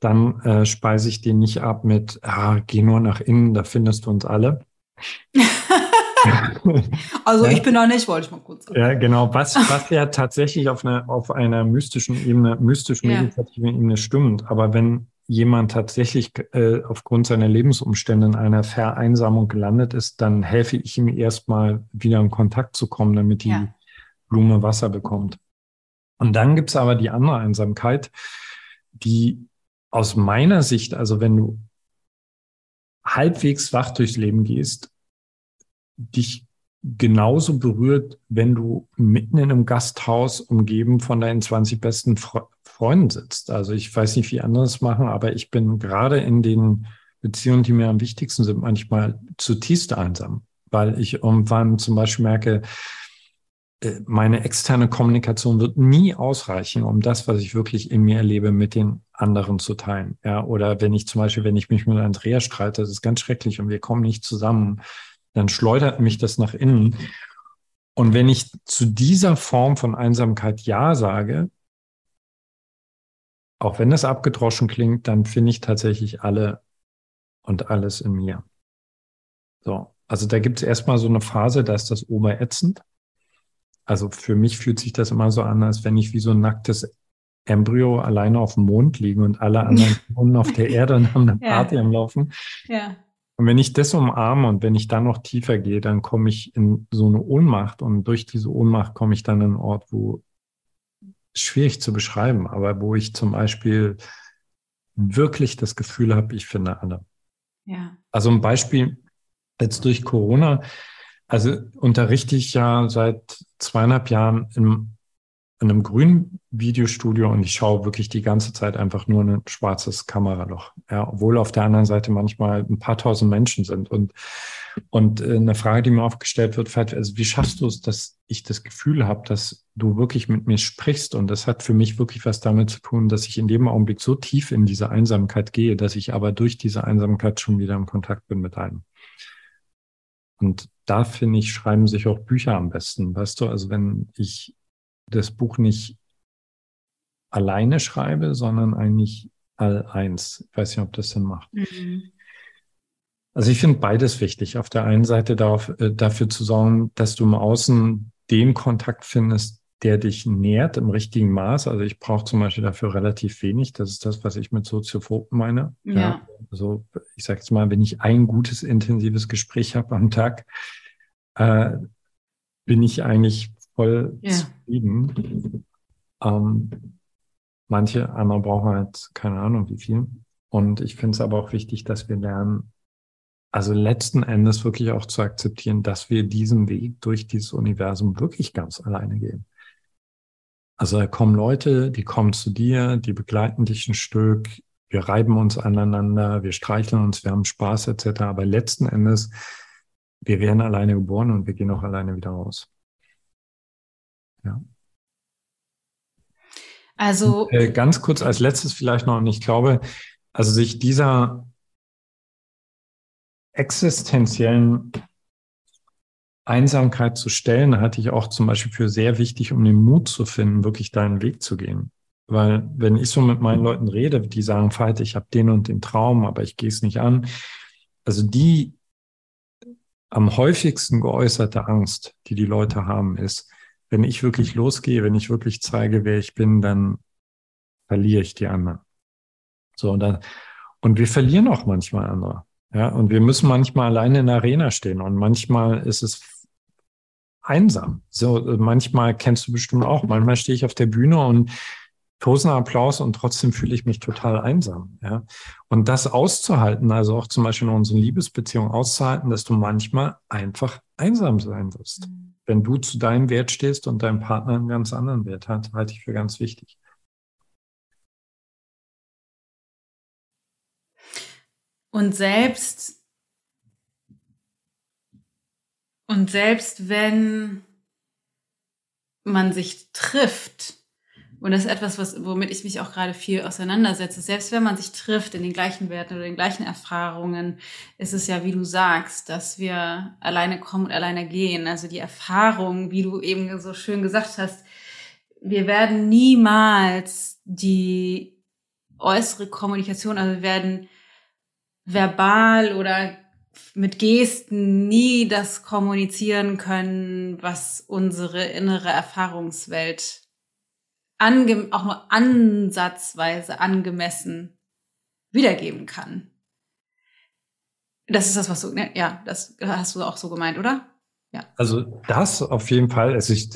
dann äh, speise ich den nicht ab mit, ah, geh nur nach innen, da findest du uns alle. also ich bin da nicht, wollte ich mal kurz sagen. Ja, genau. Was, was ja tatsächlich auf einer, auf einer mystischen Ebene, mystisch-meditativen ja. Ebene stimmt. Aber wenn jemand tatsächlich äh, aufgrund seiner Lebensumstände in einer Vereinsamung gelandet ist, dann helfe ich ihm erstmal wieder in Kontakt zu kommen, damit die ja. Blume Wasser bekommt. Und dann gibt's aber die andere Einsamkeit, die aus meiner Sicht, also wenn du halbwegs wach durchs Leben gehst, dich genauso berührt, wenn du mitten in einem Gasthaus umgeben von deinen 20 besten Fre Freunden sitzt. Also ich weiß nicht, wie andere es machen, aber ich bin gerade in den Beziehungen, die mir am wichtigsten sind, manchmal zutiefst einsam, weil ich irgendwann zum Beispiel merke, äh, meine externe Kommunikation wird nie ausreichen, um das, was ich wirklich in mir erlebe, mit den anderen zu teilen. Ja, oder wenn ich zum Beispiel, wenn ich mich mit Andrea streite, das ist ganz schrecklich und wir kommen nicht zusammen, dann schleudert mich das nach innen. Und wenn ich zu dieser Form von Einsamkeit Ja sage, auch wenn das abgedroschen klingt, dann finde ich tatsächlich alle und alles in mir. So, also da gibt es erstmal so eine Phase, da ist das oberätzend. Also für mich fühlt sich das immer so an, als wenn ich wie so ein nacktes Embryo alleine auf dem Mond liege und alle anderen wohnen auf der Erde und haben eine Party ja. am Laufen. Ja. Und wenn ich das umarme und wenn ich dann noch tiefer gehe, dann komme ich in so eine Ohnmacht und durch diese Ohnmacht komme ich dann in einen Ort, wo schwierig zu beschreiben, aber wo ich zum Beispiel wirklich das Gefühl habe, ich finde alle. Ja. Also ein Beispiel jetzt durch Corona. Also unterrichte ich ja seit zweieinhalb Jahren im in einem grünen Videostudio und ich schaue wirklich die ganze Zeit einfach nur ein schwarzes Kameraloch. Ja, obwohl auf der anderen Seite manchmal ein paar tausend Menschen sind. Und, und äh, eine Frage, die mir aufgestellt wird, also wie schaffst du es, dass ich das Gefühl habe, dass du wirklich mit mir sprichst? Und das hat für mich wirklich was damit zu tun, dass ich in dem Augenblick so tief in diese Einsamkeit gehe, dass ich aber durch diese Einsamkeit schon wieder im Kontakt bin mit einem. Und da finde ich, schreiben sich auch Bücher am besten. Weißt du, also wenn ich das Buch nicht alleine schreibe, sondern eigentlich all eins. Ich weiß nicht, ob das Sinn macht. Mhm. Also ich finde beides wichtig. Auf der einen Seite darauf, äh, dafür zu sorgen, dass du im Außen den Kontakt findest, der dich nährt im richtigen Maß. Also ich brauche zum Beispiel dafür relativ wenig. Das ist das, was ich mit Soziophoben meine. Ja. ja. Also ich sage jetzt mal, wenn ich ein gutes, intensives Gespräch habe am Tag, äh, bin ich eigentlich voll ja. zufrieden. Ähm, manche andere brauchen halt keine Ahnung wie viel. Und ich finde es aber auch wichtig, dass wir lernen, also letzten Endes wirklich auch zu akzeptieren, dass wir diesen Weg durch dieses Universum wirklich ganz alleine gehen. Also da kommen Leute, die kommen zu dir, die begleiten dich ein Stück, wir reiben uns aneinander, wir streicheln uns, wir haben Spaß etc. Aber letzten Endes, wir werden alleine geboren und wir gehen auch alleine wieder raus. Ja. Also. Und, äh, ganz kurz als letztes vielleicht noch, und ich glaube, also sich dieser existenziellen Einsamkeit zu stellen, hatte ich auch zum Beispiel für sehr wichtig, um den Mut zu finden, wirklich deinen Weg zu gehen. Weil wenn ich so mit meinen Leuten rede, die sagen, Veit, ich habe den und den Traum, aber ich gehe es nicht an. Also die am häufigsten geäußerte Angst, die die Leute haben, ist, wenn ich wirklich losgehe, wenn ich wirklich zeige, wer ich bin, dann verliere ich die anderen. So, und dann, und wir verlieren auch manchmal andere. Ja, und wir müssen manchmal alleine in der Arena stehen und manchmal ist es einsam. So, manchmal kennst du bestimmt auch. Manchmal stehe ich auf der Bühne und tosender Applaus und trotzdem fühle ich mich total einsam. Ja, und das auszuhalten, also auch zum Beispiel in unseren Liebesbeziehungen auszuhalten, dass du manchmal einfach einsam sein wirst. Mhm wenn du zu deinem Wert stehst und dein Partner einen ganz anderen Wert hat, halte ich für ganz wichtig. Und selbst und selbst wenn man sich trifft, und das ist etwas, was, womit ich mich auch gerade viel auseinandersetze. Selbst wenn man sich trifft in den gleichen Werten oder den gleichen Erfahrungen, ist es ja, wie du sagst, dass wir alleine kommen und alleine gehen. Also die Erfahrung, wie du eben so schön gesagt hast, wir werden niemals die äußere Kommunikation, also wir werden verbal oder mit Gesten nie das kommunizieren können, was unsere innere Erfahrungswelt ange auch nur ansatzweise angemessen wiedergeben kann. Das ist das, was du, ne? ja, das hast du auch so gemeint, oder? Ja. Also das auf jeden Fall. Also ich,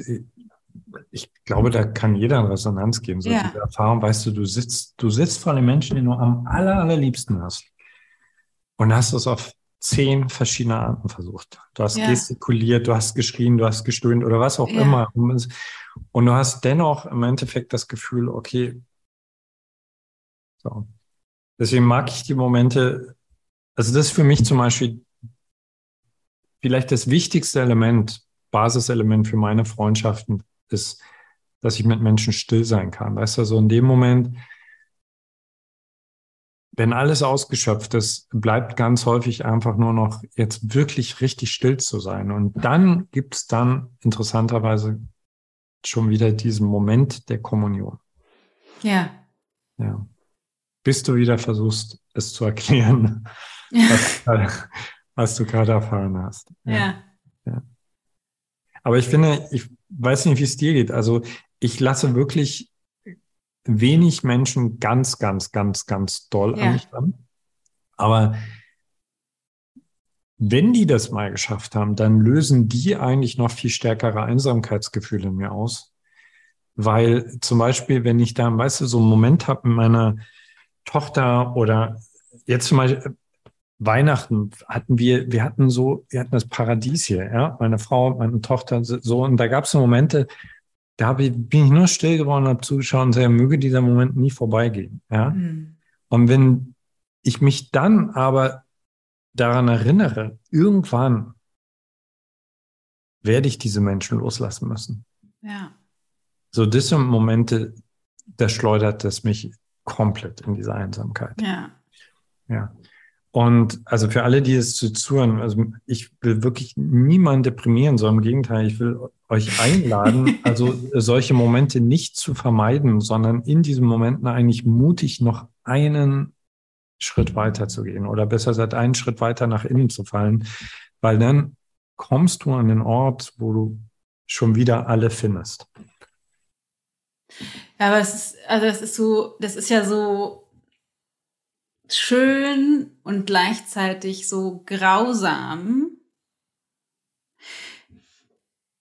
ich glaube, da kann jeder in Resonanz gehen. So ja. diese Erfahrung, weißt du, du sitzt, du sitzt vor den Menschen, die du am aller, allerliebsten hast. Und hast es auf zehn verschiedene Arten versucht. Du hast ja. gestikuliert, du hast geschrien, du hast gestöhnt oder was auch ja. immer. Und du hast dennoch im Endeffekt das Gefühl, okay, so. Deswegen mag ich die Momente, also das ist für mich zum Beispiel vielleicht das wichtigste Element Basiselement für meine Freundschaften ist, dass ich mit Menschen still sein kann. Weißt du, so in dem Moment, wenn alles ausgeschöpft ist, bleibt ganz häufig einfach nur noch jetzt wirklich richtig still zu sein. Und dann gibt es dann interessanterweise schon wieder diesen Moment der Kommunion. Ja. Ja. Bis du wieder versuchst, es zu erklären, was, was du gerade erfahren hast. Ja. ja. ja. Aber ich finde, ich weiß nicht, wie es dir geht. Also ich lasse wirklich wenig Menschen ganz, ganz, ganz, ganz doll ja. an mich dran. Aber wenn die das mal geschafft haben, dann lösen die eigentlich noch viel stärkere Einsamkeitsgefühle in mir aus. Weil zum Beispiel, wenn ich da, weißt du, so einen Moment habe mit meiner Tochter oder jetzt zum Beispiel Weihnachten hatten wir, wir hatten so, wir hatten das Paradies hier, ja, meine Frau, meine Tochter, so, und da gab es so Momente, da bin ich nur still geworden, habe zugeschaut und sehr möge dieser Moment nie vorbeigehen. Ja? Mhm. Und wenn ich mich dann aber daran erinnere, irgendwann werde ich diese Menschen loslassen müssen. Ja. So, das sind Momente, da schleudert es mich komplett in diese Einsamkeit. Ja. Ja. Und also für alle, die es zu zuhören, also ich will wirklich niemanden deprimieren, sondern im Gegenteil, ich will euch einladen, also solche Momente nicht zu vermeiden, sondern in diesen Momenten eigentlich mutig noch einen Schritt weiter zu gehen oder besser gesagt einen Schritt weiter nach innen zu fallen, weil dann kommst du an den Ort, wo du schon wieder alle findest. Ja, aber es ist, also das ist so, das ist ja so schön und gleichzeitig so grausam,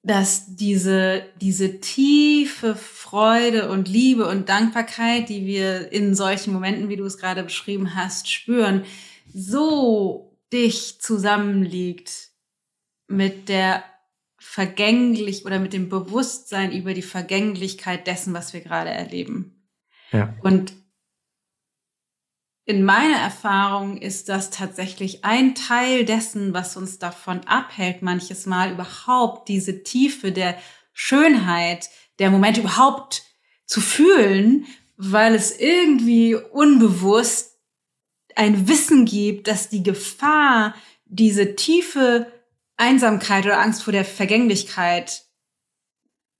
dass diese, diese tiefe Freude und Liebe und Dankbarkeit, die wir in solchen Momenten, wie du es gerade beschrieben hast, spüren, so dicht zusammenliegt mit der vergänglich oder mit dem Bewusstsein über die Vergänglichkeit dessen, was wir gerade erleben. Ja. Und in meiner Erfahrung ist das tatsächlich ein Teil dessen, was uns davon abhält, manches Mal überhaupt diese Tiefe der Schönheit der Momente überhaupt zu fühlen, weil es irgendwie unbewusst ein Wissen gibt, dass die Gefahr, diese tiefe Einsamkeit oder Angst vor der Vergänglichkeit,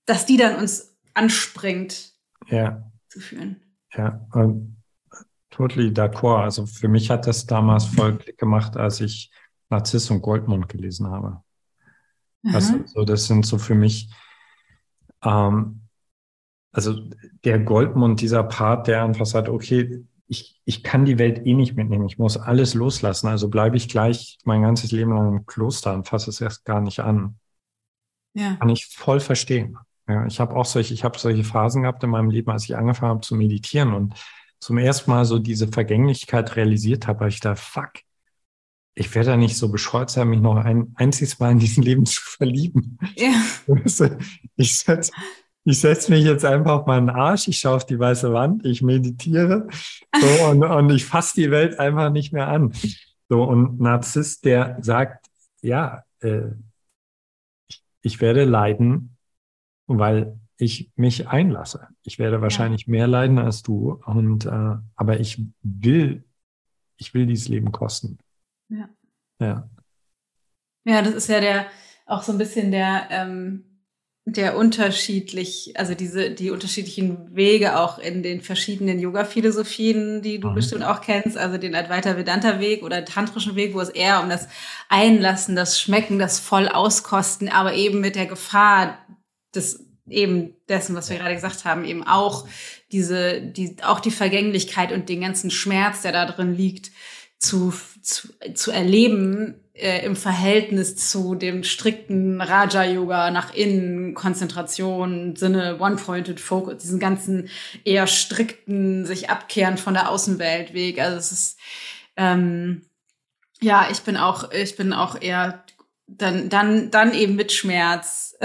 dass die dann uns anspringt ja. zu fühlen. Ja, und Totally d'accord. Also für mich hat das damals voll Klick gemacht, als ich Narziss und Goldmund gelesen habe. Mhm. Also so, das sind so für mich, ähm, also der Goldmund, dieser Part, der einfach sagt, okay, ich, ich kann die Welt eh nicht mitnehmen, ich muss alles loslassen, also bleibe ich gleich mein ganzes Leben lang im Kloster und fasse es erst gar nicht an. Ja. Kann ich voll verstehen. Ja, ich habe auch solche, ich habe solche Phasen gehabt in meinem Leben, als ich angefangen habe zu meditieren und zum ersten Mal so diese Vergänglichkeit realisiert habe, ich da, fuck, ich werde da nicht so bescheuert sein, mich noch ein einziges Mal in diesem Leben zu verlieben. Ja. Ich setze ich setz mich jetzt einfach auf meinen Arsch, ich schaue auf die weiße Wand, ich meditiere so, und, und ich fasse die Welt einfach nicht mehr an. So, und Narzisst, der sagt, ja, äh, ich werde leiden, weil ich mich einlasse. Ich werde wahrscheinlich ja. mehr leiden als du. Und äh, aber ich will, ich will dieses Leben kosten. Ja. Ja. Ja, das ist ja der auch so ein bisschen der ähm, der unterschiedlich, also diese die unterschiedlichen Wege auch in den verschiedenen Yoga-Philosophien, die du mhm. bestimmt auch kennst, also den Advaita Vedanta Weg oder tantrischen Weg, wo es eher um das Einlassen, das Schmecken, das voll auskosten, aber eben mit der Gefahr des eben dessen, was wir gerade gesagt haben, eben auch diese, die, auch die Vergänglichkeit und den ganzen Schmerz, der da drin liegt, zu, zu, zu erleben äh, im Verhältnis zu dem strikten Raja-Yoga nach innen, Konzentration, Sinne, One-Pointed Focus, diesen ganzen eher strikten, sich abkehren von der Außenwelt Weg. Also es ist, ähm, ja, ich bin auch, ich bin auch eher dann, dann, dann eben mit Schmerz.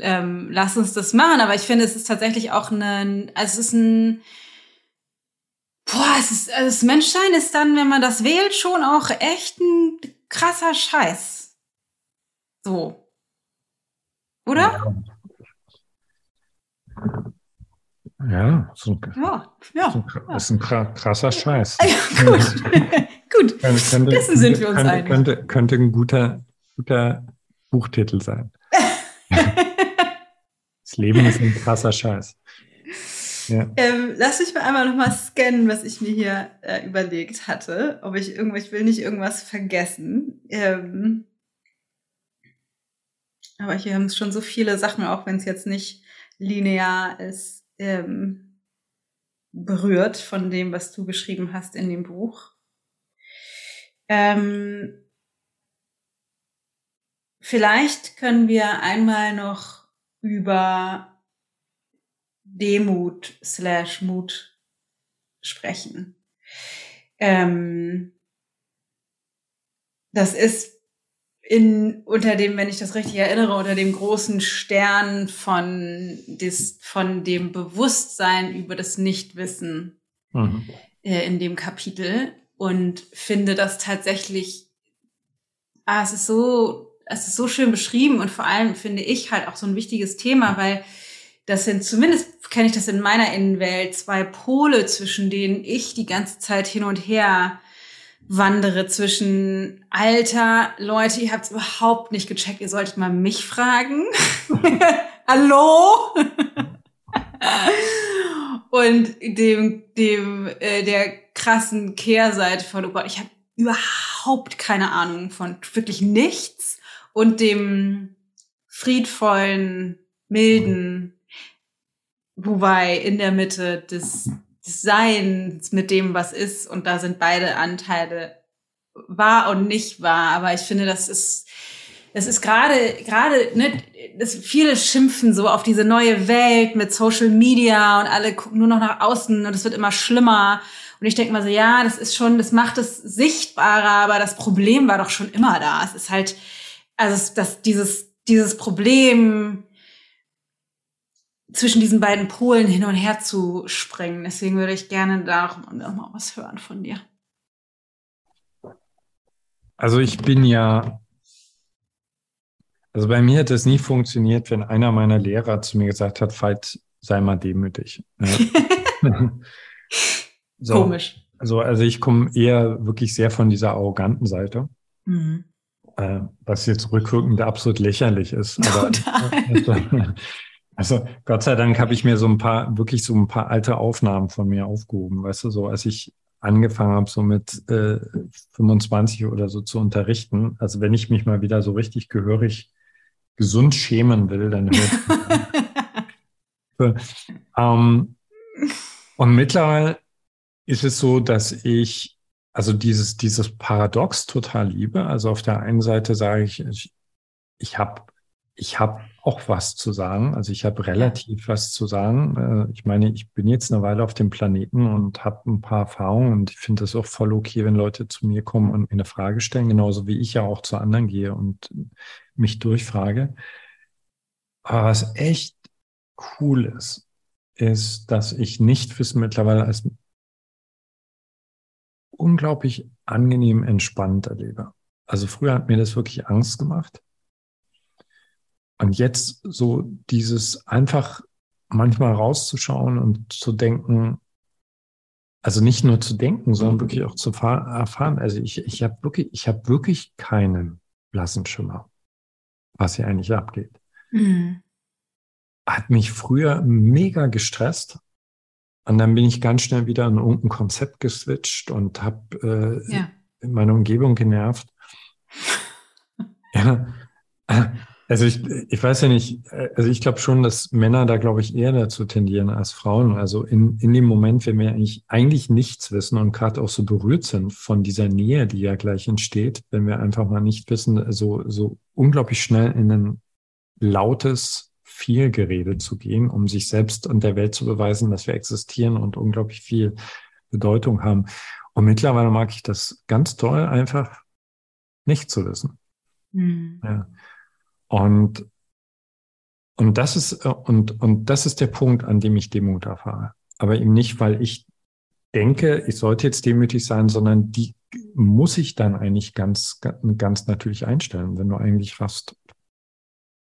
ähm, lass uns das machen. Aber ich finde, es ist tatsächlich auch ein, also es ist ein, boah, es ist, also das Menschsein ist dann, wenn man das wählt, schon auch echt ein krasser Scheiß. So. Oder? Ja, ja, so, ja, ja, so, das ist ein krasser Scheiß. Ja, gut. gut. Könnte, Dessen sind wir uns könnte, einig. Könnte, könnte ein guter, guter Buchtitel sein. Das Leben ist ein krasser Scheiß. Ja. Ähm, lass mich mal einmal nochmal scannen, was ich mir hier äh, überlegt hatte. Ob ich irgendwo, ich will nicht irgendwas vergessen. Ähm, aber hier haben es schon so viele Sachen, auch wenn es jetzt nicht linear ist, ähm, berührt von dem, was du geschrieben hast in dem Buch. Ähm, vielleicht können wir einmal noch über Demut slash Mut sprechen. Ähm, das ist in, unter dem, wenn ich das richtig erinnere, unter dem großen Stern von, des, von dem Bewusstsein über das Nichtwissen mhm. äh, in dem Kapitel und finde das tatsächlich, ah, es ist so, es ist so schön beschrieben und vor allem finde ich halt auch so ein wichtiges Thema, weil das sind zumindest kenne ich das in meiner Innenwelt zwei Pole, zwischen denen ich die ganze Zeit hin und her wandere zwischen Alter, Leute, ihr habt es überhaupt nicht gecheckt, ihr solltet mal mich fragen. Hallo? und dem, dem, äh, der krassen Kehrseite von, oh Gott, ich habe überhaupt keine Ahnung von wirklich nichts und dem friedvollen, milden, wobei in der Mitte des, des Seins mit dem, was ist, und da sind beide Anteile wahr und nicht wahr. Aber ich finde, das ist, das ist gerade, gerade, ne, das, viele schimpfen so auf diese neue Welt mit Social Media und alle gucken nur noch nach außen und es wird immer schlimmer. Und ich denke mal so, ja, das ist schon, das macht es sichtbarer, aber das Problem war doch schon immer da. Es ist halt, also das, dieses, dieses Problem, zwischen diesen beiden Polen hin und her zu springen. Deswegen würde ich gerne da noch mal was hören von dir. Also ich bin ja, also bei mir hat es nie funktioniert, wenn einer meiner Lehrer zu mir gesagt hat, Veit, sei mal demütig. so, Komisch. Also, also ich komme eher wirklich sehr von dieser arroganten Seite. Mhm. Äh, was jetzt rückwirkend absolut lächerlich ist. Aber, Also Gott sei Dank habe ich mir so ein paar, wirklich so ein paar alte Aufnahmen von mir aufgehoben, weißt du, so als ich angefangen habe, so mit äh, 25 oder so zu unterrichten. Also wenn ich mich mal wieder so richtig gehörig gesund schämen will, dann höre ich. ähm, und mittlerweile ist es so, dass ich also dieses, dieses Paradox total liebe. Also auf der einen Seite sage ich, ich, ich habe ich habe auch was zu sagen. Also ich habe relativ was zu sagen. Äh, ich meine, ich bin jetzt eine Weile auf dem Planeten und habe ein paar Erfahrungen und ich finde das auch voll okay, wenn Leute zu mir kommen und mir eine Frage stellen, genauso wie ich ja auch zu anderen gehe und mich durchfrage. Aber was echt cool ist, ist, dass ich nicht Wissen mittlerweile als unglaublich angenehm entspannt erlebe. Also früher hat mir das wirklich Angst gemacht und jetzt so dieses einfach manchmal rauszuschauen und zu denken, also nicht nur zu denken, sondern wirklich auch zu erfahren. Also ich, ich habe wirklich, ich habe wirklich keinen blassen Schimmer, was hier eigentlich abgeht. Mhm. Hat mich früher mega gestresst. Und dann bin ich ganz schnell wieder in irgendein Konzept geswitcht und habe äh, ja. meine Umgebung genervt. ja. Also ich, ich weiß ja nicht, also ich glaube schon, dass Männer da, glaube ich, eher dazu tendieren als Frauen. Also in, in dem Moment, wenn wir eigentlich, eigentlich nichts wissen und gerade auch so berührt sind von dieser Nähe, die ja gleich entsteht, wenn wir einfach mal nicht wissen, so, so unglaublich schnell in ein lautes Vielgerede zu gehen, um sich selbst und der Welt zu beweisen, dass wir existieren und unglaublich viel Bedeutung haben. Und mittlerweile mag ich das ganz toll, einfach nicht zu wissen. Mhm. Ja. Und, und das ist, und, und das ist der Punkt, an dem ich Demut erfahre. Aber eben nicht, weil ich denke, ich sollte jetzt demütig sein, sondern die muss ich dann eigentlich ganz, ganz natürlich einstellen, wenn du eigentlich raffst.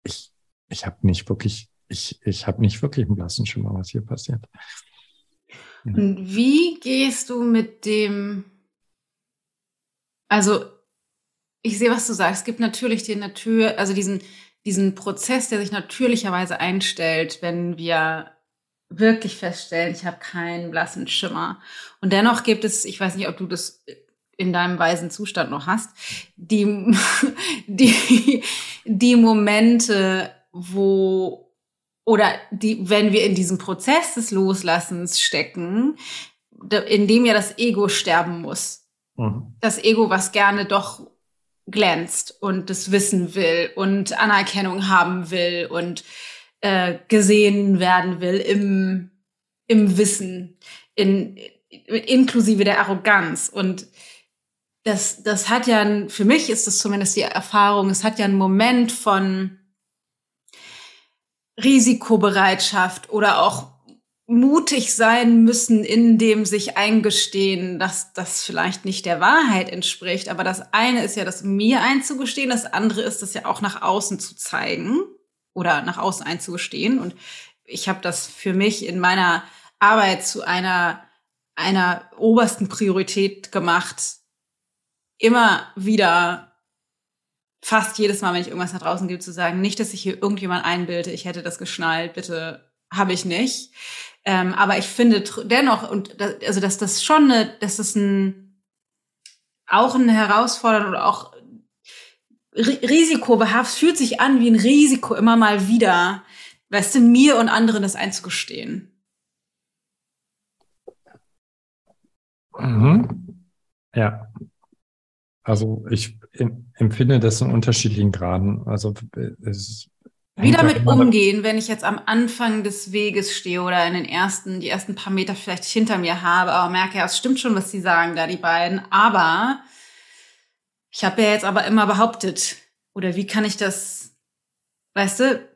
Ich ich habe nicht wirklich, ich, ich habe nicht wirklich einen blassen Schimmer, was hier passiert. Und wie gehst du mit dem, also ich sehe, was du sagst. Es gibt natürlich den Natur, also diesen, diesen Prozess, der sich natürlicherweise einstellt, wenn wir wirklich feststellen, ich habe keinen blassen Schimmer. Und dennoch gibt es, ich weiß nicht, ob du das in deinem weisen Zustand noch hast, die, die, die Momente, wo oder die, wenn wir in diesem Prozess des Loslassens stecken, in dem ja das Ego sterben muss. Mhm. Das Ego, was gerne doch glänzt und das wissen will und Anerkennung haben will und äh, gesehen werden will im, im Wissen, in, inklusive der Arroganz. Und das, das hat ja, für mich ist das zumindest die Erfahrung, es hat ja einen Moment von Risikobereitschaft oder auch mutig sein müssen in dem sich eingestehen, dass das vielleicht nicht der Wahrheit entspricht. Aber das eine ist ja, das mir einzugestehen, das andere ist, das ja auch nach außen zu zeigen oder nach außen einzugestehen. Und ich habe das für mich in meiner Arbeit zu einer, einer obersten Priorität gemacht, immer wieder fast jedes Mal, wenn ich irgendwas nach draußen gebe, zu sagen, nicht, dass ich hier irgendjemand einbilde, ich hätte das geschnallt, bitte habe ich nicht. Ähm, aber ich finde dennoch, und das, also dass das schon eine, dass das ein auch eine Herausforderung oder auch risikobehaft fühlt sich an wie ein Risiko immer mal wieder, weißt du, mir und anderen das einzugestehen. Mhm. Ja. Also ich empfinde das in unterschiedlichen Graden. Also es wie damit umgehen, wenn ich jetzt am Anfang des Weges stehe oder in den ersten, die ersten paar Meter vielleicht hinter mir habe, aber merke, ja, es stimmt schon, was sie sagen da, die beiden. Aber ich habe ja jetzt aber immer behauptet, oder wie kann ich das, weißt du,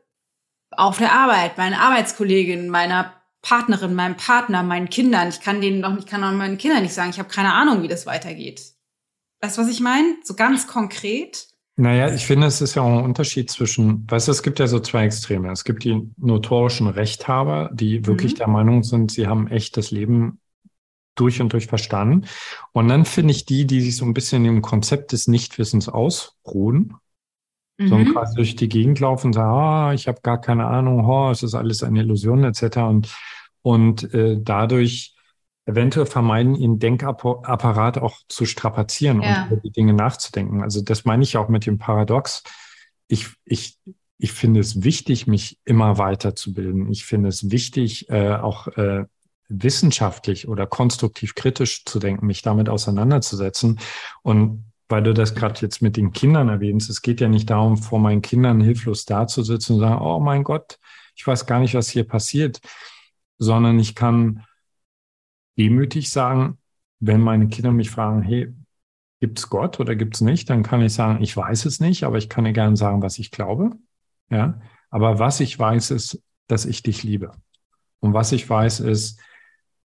auf der Arbeit, meine Arbeitskollegin, meiner Partnerin, meinem Partner, meinen Kindern, ich kann denen noch nicht, kann auch meinen Kindern nicht sagen, ich habe keine Ahnung, wie das weitergeht. Weißt du, was ich meine? So ganz konkret. Naja, ich finde, es ist ja auch ein Unterschied zwischen, weißt du, es gibt ja so zwei Extreme. Es gibt die notorischen Rechthaber, die wirklich mhm. der Meinung sind, sie haben echt das Leben durch und durch verstanden. Und dann finde ich die, die sich so ein bisschen im Konzept des Nichtwissens ausruhen, mhm. so quasi durch die Gegend laufen und sagen, ah, ich habe gar keine Ahnung, oh, es ist alles eine Illusion etc. Und, und äh, dadurch eventuell vermeiden, ihren Denkapparat auch zu strapazieren ja. und über die Dinge nachzudenken. Also das meine ich auch mit dem Paradox. Ich, ich, ich finde es wichtig, mich immer weiterzubilden. Ich finde es wichtig, äh, auch äh, wissenschaftlich oder konstruktiv kritisch zu denken, mich damit auseinanderzusetzen. Und weil du das gerade jetzt mit den Kindern erwähnst, es geht ja nicht darum, vor meinen Kindern hilflos dazusitzen und sagen, oh mein Gott, ich weiß gar nicht, was hier passiert, sondern ich kann demütig sagen, wenn meine Kinder mich fragen, hey, gibt es Gott oder gibt es nicht, dann kann ich sagen, ich weiß es nicht, aber ich kann dir gerne sagen, was ich glaube. Ja, aber was ich weiß, ist, dass ich dich liebe. Und was ich weiß, ist,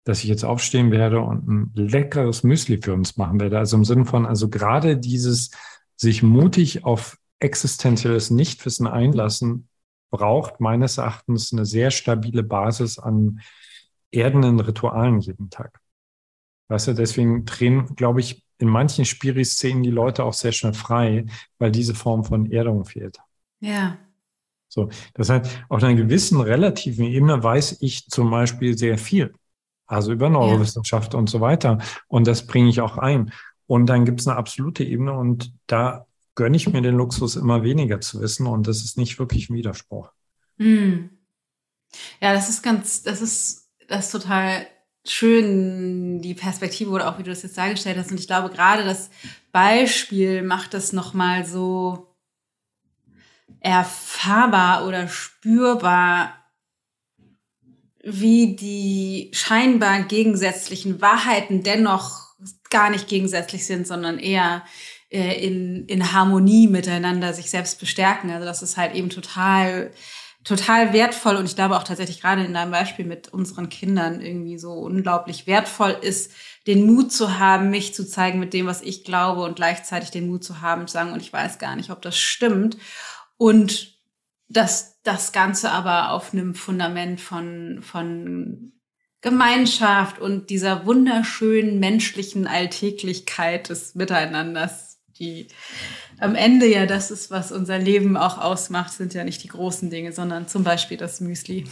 dass ich jetzt aufstehen werde und ein leckeres Müsli für uns machen werde. Also im Sinne von, also gerade dieses sich mutig auf existenzielles Nichtwissen einlassen, braucht meines Erachtens eine sehr stabile Basis an erdenden Ritualen jeden Tag. Weißt du, deswegen drehen, glaube ich, in manchen Spiri-Szenen die Leute auch sehr schnell frei, weil diese Form von Erdung fehlt. Ja. So, das heißt, auf einer gewissen relativen Ebene weiß ich zum Beispiel sehr viel. Also über Neurowissenschaft ja. und so weiter. Und das bringe ich auch ein. Und dann gibt es eine absolute Ebene und da gönne ich mir den Luxus, immer weniger zu wissen. Und das ist nicht wirklich ein Widerspruch. Mm. Ja, das ist ganz, das ist das ist total schön, die Perspektive oder auch wie du das jetzt dargestellt hast. Und ich glaube, gerade das Beispiel macht das nochmal so erfahrbar oder spürbar, wie die scheinbar gegensätzlichen Wahrheiten dennoch gar nicht gegensätzlich sind, sondern eher äh, in, in Harmonie miteinander sich selbst bestärken. Also das ist halt eben total total wertvoll und ich glaube auch tatsächlich gerade in deinem Beispiel mit unseren Kindern irgendwie so unglaublich wertvoll ist, den Mut zu haben, mich zu zeigen mit dem, was ich glaube und gleichzeitig den Mut zu haben, zu sagen, und ich weiß gar nicht, ob das stimmt. Und dass das Ganze aber auf einem Fundament von, von Gemeinschaft und dieser wunderschönen menschlichen Alltäglichkeit des Miteinanders, die am Ende ja das ist, was unser Leben auch ausmacht, sind ja nicht die großen Dinge, sondern zum Beispiel das Müsli,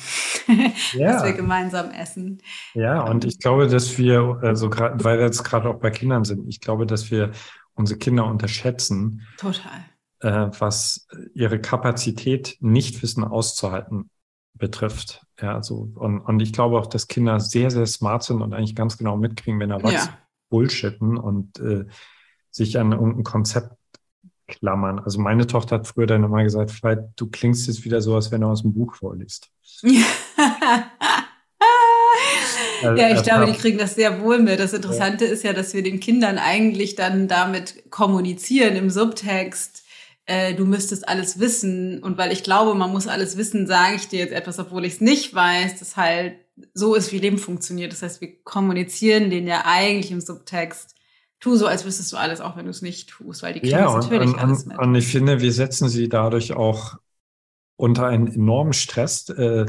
ja. das wir gemeinsam essen. Ja, und ich glaube, dass wir, also gerade, weil wir jetzt gerade auch bei Kindern sind, ich glaube, dass wir unsere Kinder unterschätzen. Total. Äh, was ihre Kapazität, Nichtwissen auszuhalten betrifft. Ja, so, und, und ich glaube auch, dass Kinder sehr, sehr smart sind und eigentlich ganz genau mitkriegen, wenn Erwachsene ja. bullshitten und äh, sich an irgendein Konzept klammern. Also meine Tochter hat früher dann immer gesagt, vielleicht du klingst jetzt wieder so, als wenn du aus dem Buch vorliest. ja, ich glaube, die kriegen das sehr wohl mit. Das Interessante ja. ist ja, dass wir den Kindern eigentlich dann damit kommunizieren im Subtext. Äh, du müsstest alles wissen. Und weil ich glaube, man muss alles wissen, sage ich dir jetzt etwas, obwohl ich es nicht weiß, das halt so ist, wie Leben funktioniert. Das heißt, wir kommunizieren den ja eigentlich im Subtext tu so, als wüsstest du alles, auch wenn du es nicht tust, weil die kriegen ja, natürlich und, alles mit. Und ich finde, wir setzen sie dadurch auch unter einen enormen Stress, äh,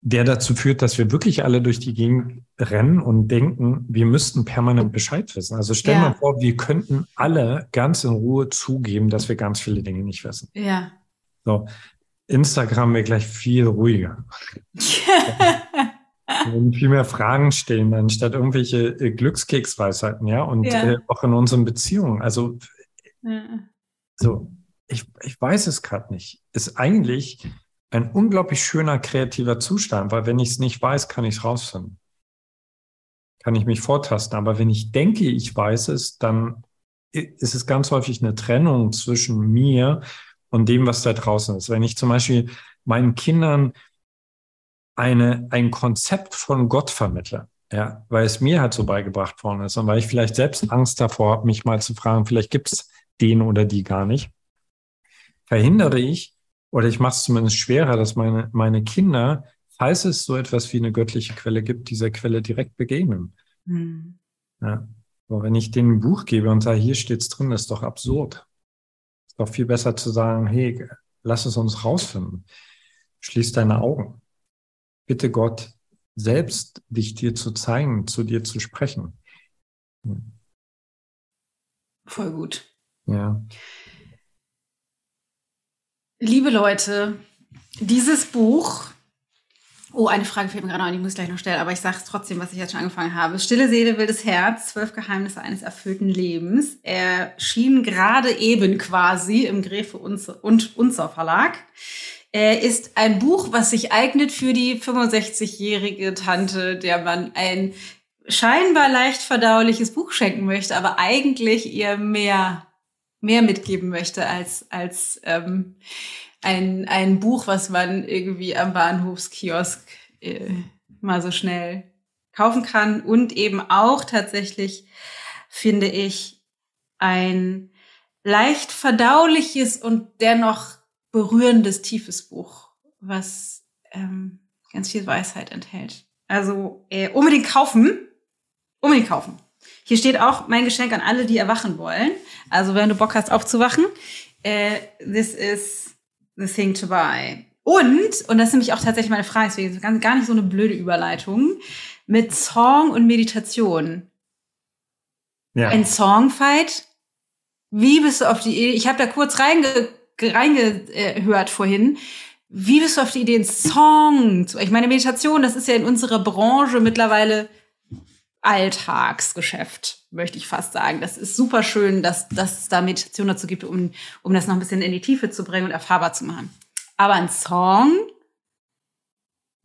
der dazu führt, dass wir wirklich alle durch die Gegend rennen und denken, wir müssten permanent Bescheid wissen. Also stell ja. mal vor, wir könnten alle ganz in Ruhe zugeben, dass wir ganz viele Dinge nicht wissen. Ja. So. Instagram wäre gleich viel ruhiger. Und viel mehr Fragen stellen, anstatt irgendwelche äh, Glückskeksweisheiten, ja. Und ja. Äh, auch in unseren Beziehungen. Also, ja. so, ich, ich weiß es gerade nicht. Ist eigentlich ein unglaublich schöner kreativer Zustand, weil wenn ich es nicht weiß, kann ich es rausfinden. Kann ich mich vortasten. Aber wenn ich denke, ich weiß es, dann ist es ganz häufig eine Trennung zwischen mir und dem, was da draußen ist. Wenn ich zum Beispiel meinen Kindern eine, ein Konzept von Gott vermittle. Ja, weil es mir halt so beigebracht worden ist und weil ich vielleicht selbst Angst davor habe, mich mal zu fragen, vielleicht gibt es den oder die gar nicht, verhindere ich oder ich mache es zumindest schwerer, dass meine, meine Kinder, falls es so etwas wie eine göttliche Quelle gibt, dieser Quelle direkt begegnen. Mhm. Ja. Aber wenn ich denen ein Buch gebe und sage, hier steht's drin, ist doch absurd. Ist doch viel besser zu sagen, hey, lass es uns rausfinden. Schließ deine Augen bitte Gott selbst dich dir zu zeigen, zu dir zu sprechen. Voll gut. Ja. Liebe Leute, dieses Buch, oh, eine Frage fehlt mir gerade noch, die muss ich gleich noch stellen, aber ich sage es trotzdem, was ich jetzt schon angefangen habe. Stille Seele, wildes Herz, zwölf Geheimnisse eines erfüllten Lebens. Er schien gerade eben quasi im Gräfe und Unzer Verlag ist ein Buch, was sich eignet für die 65-jährige Tante, der man ein scheinbar leicht verdauliches Buch schenken möchte, aber eigentlich ihr mehr, mehr mitgeben möchte als, als ähm, ein, ein Buch, was man irgendwie am Bahnhofskiosk äh, mal so schnell kaufen kann. Und eben auch tatsächlich, finde ich, ein leicht verdauliches und dennoch berührendes, tiefes Buch, was ähm, ganz viel Weisheit enthält. Also äh, unbedingt kaufen. Unbedingt kaufen. Hier steht auch mein Geschenk an alle, die erwachen wollen. Also wenn du Bock hast aufzuwachen, äh, this is the thing to buy. Und, und das ist nämlich auch tatsächlich meine Frage, deswegen ist gar nicht so eine blöde Überleitung, mit Song und Meditation. Ja. Ein Songfight. Wie bist du auf die Idee? Ich habe da kurz reinge reingehört vorhin. Wie bist du auf die Idee, einen Song zu? Ich meine, Meditation, das ist ja in unserer Branche mittlerweile Alltagsgeschäft, möchte ich fast sagen. Das ist super schön, dass, dass es da Meditation dazu gibt, um, um das noch ein bisschen in die Tiefe zu bringen und erfahrbar zu machen. Aber ein Song?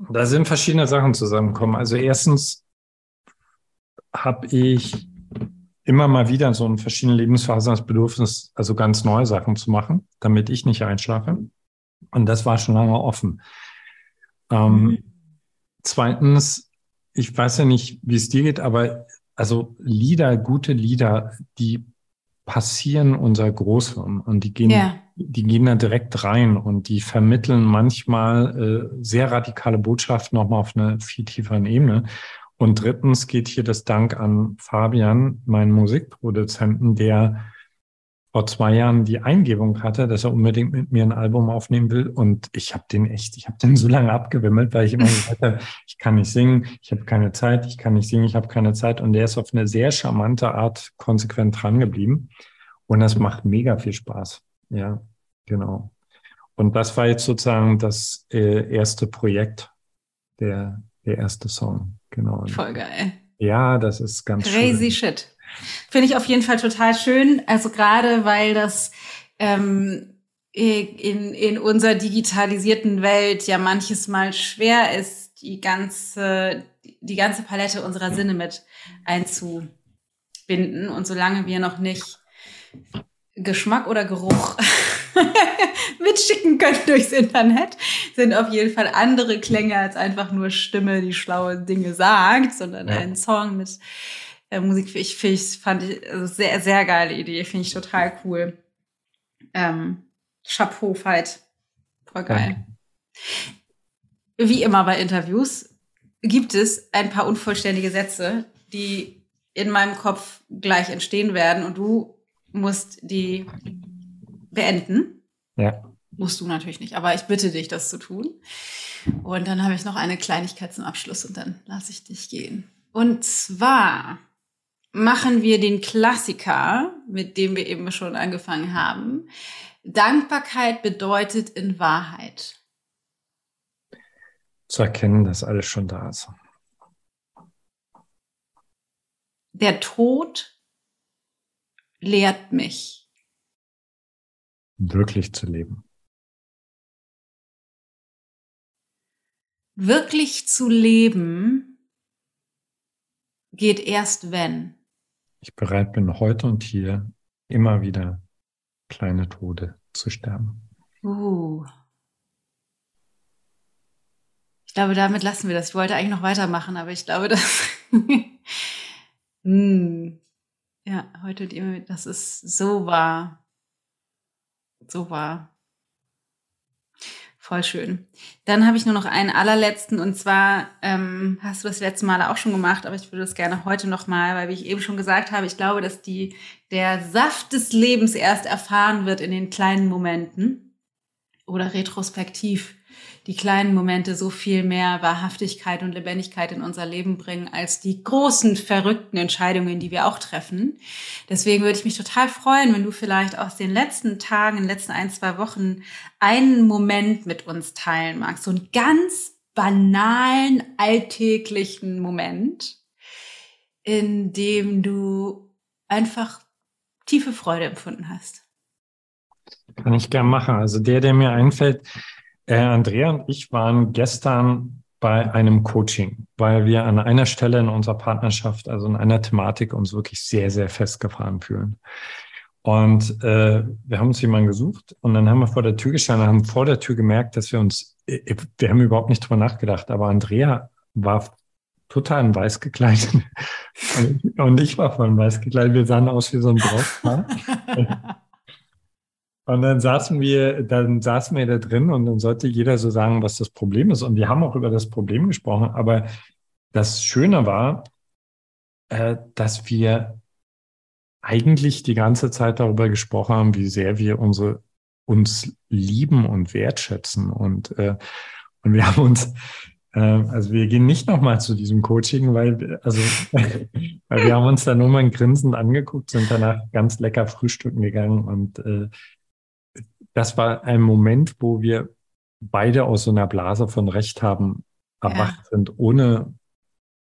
Da sind verschiedene Sachen zusammengekommen. Also erstens habe ich immer mal wieder so in verschiedenen Lebensphasen das Bedürfnis, also ganz neue Sachen zu machen, damit ich nicht einschlafe. Und das war schon lange offen. Ähm, mhm. Zweitens, ich weiß ja nicht, wie es dir geht, aber also Lieder, gute Lieder, die passieren unser Großhirn und die gehen, yeah. die gehen da direkt rein und die vermitteln manchmal äh, sehr radikale Botschaften nochmal auf einer viel tieferen Ebene. Und drittens geht hier das Dank an Fabian, meinen Musikproduzenten, der vor zwei Jahren die Eingebung hatte, dass er unbedingt mit mir ein Album aufnehmen will. Und ich habe den echt, ich habe den so lange abgewimmelt, weil ich immer gesagt habe, ich kann nicht singen, ich habe keine Zeit, ich kann nicht singen, ich habe keine Zeit. Und der ist auf eine sehr charmante Art konsequent dran geblieben. Und das macht mega viel Spaß. Ja, genau. Und das war jetzt sozusagen das äh, erste Projekt, der, der erste Song. Genau. Voll geil. Ja, das ist ganz Crazy schön. shit. Finde ich auf jeden Fall total schön. Also gerade weil das ähm, in, in unserer digitalisierten Welt ja manches Mal schwer ist, die ganze, die ganze Palette unserer Sinne mit einzubinden. Und solange wir noch nicht Geschmack oder Geruch mitschicken können durchs Internet, sind auf jeden Fall andere Klänge als einfach nur Stimme, die schlaue Dinge sagt, sondern ja. ein Song mit äh, Musik. Ich, ich fand ich also sehr, sehr geile Idee. Finde ich total cool. Ähm, Chapeau, Fight. Voll geil. Ja. Wie immer bei Interviews gibt es ein paar unvollständige Sätze, die in meinem Kopf gleich entstehen werden und du musst die beenden. Ja. Musst du natürlich nicht, aber ich bitte dich, das zu tun. Und dann habe ich noch eine Kleinigkeit zum Abschluss und dann lasse ich dich gehen. Und zwar machen wir den Klassiker, mit dem wir eben schon angefangen haben. Dankbarkeit bedeutet in Wahrheit. Zu erkennen, dass alles schon da ist. Der Tod lehrt mich. Wirklich zu leben. Wirklich zu leben geht erst wenn ich bereit bin, heute und hier immer wieder kleine Tode zu sterben. Uh. Ich glaube, damit lassen wir das. Ich wollte eigentlich noch weitermachen, aber ich glaube, dass. hm. Ja, heute und immer, das ist so wahr. So wahr. Voll schön. Dann habe ich nur noch einen allerletzten und zwar ähm, hast du das letzte Mal auch schon gemacht, aber ich würde das gerne heute noch mal, weil wie ich eben schon gesagt habe, ich glaube, dass die der Saft des Lebens erst erfahren wird in den kleinen Momenten oder retrospektiv die kleinen Momente so viel mehr Wahrhaftigkeit und Lebendigkeit in unser Leben bringen als die großen, verrückten Entscheidungen, die wir auch treffen. Deswegen würde ich mich total freuen, wenn du vielleicht aus den letzten Tagen, den letzten ein, zwei Wochen einen Moment mit uns teilen magst. So einen ganz banalen, alltäglichen Moment, in dem du einfach tiefe Freude empfunden hast. Kann ich gern machen. Also der, der mir einfällt, äh, Andrea und ich waren gestern bei einem Coaching, weil wir an einer Stelle in unserer Partnerschaft, also in einer Thematik, uns wirklich sehr, sehr festgefahren fühlen. Und äh, wir haben uns jemanden gesucht und dann haben wir vor der Tür gestanden, haben vor der Tür gemerkt, dass wir uns, äh, wir haben überhaupt nicht drüber nachgedacht, aber Andrea war total in weiß gekleidet und ich war voll in weiß gekleidet. Wir sahen aus wie so ein Brautpaar. Und dann saßen wir, dann saßen wir da drin und dann sollte jeder so sagen, was das Problem ist. Und wir haben auch über das Problem gesprochen. Aber das Schöne war, äh, dass wir eigentlich die ganze Zeit darüber gesprochen haben, wie sehr wir unsere uns lieben und wertschätzen. Und, äh, und wir haben uns, äh, also wir gehen nicht nochmal zu diesem Coaching, weil, also, weil wir haben uns da nur mal grinsend angeguckt, sind danach ganz lecker frühstücken gegangen und äh, das war ein Moment, wo wir beide aus so einer Blase von Recht haben erwacht ja. sind, ohne,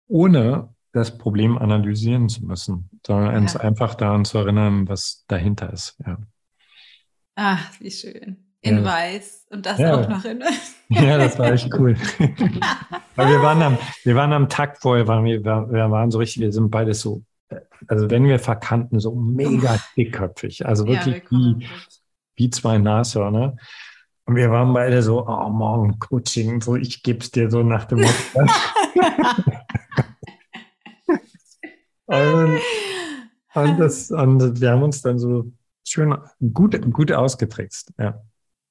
ohne das Problem analysieren zu müssen, sondern ja. uns einfach daran zu erinnern, was dahinter ist. Ja. Ach, wie schön. In ja. weiß und das ja. auch noch in weiß. Ja, das war echt cool. Weil wir waren am, wir waren am Tag vorher, waren wir, wir waren so richtig, wir sind beide so, also wenn wir verkannten, so mega dickköpfig. Also wirklich wie, wie zwei Nashörner. Und wir waren beide so, oh, morgen Coaching, so ich gebe es dir so nach dem Motto. und, und, das, und wir haben uns dann so schön gut, gut ausgetrickst. Ja.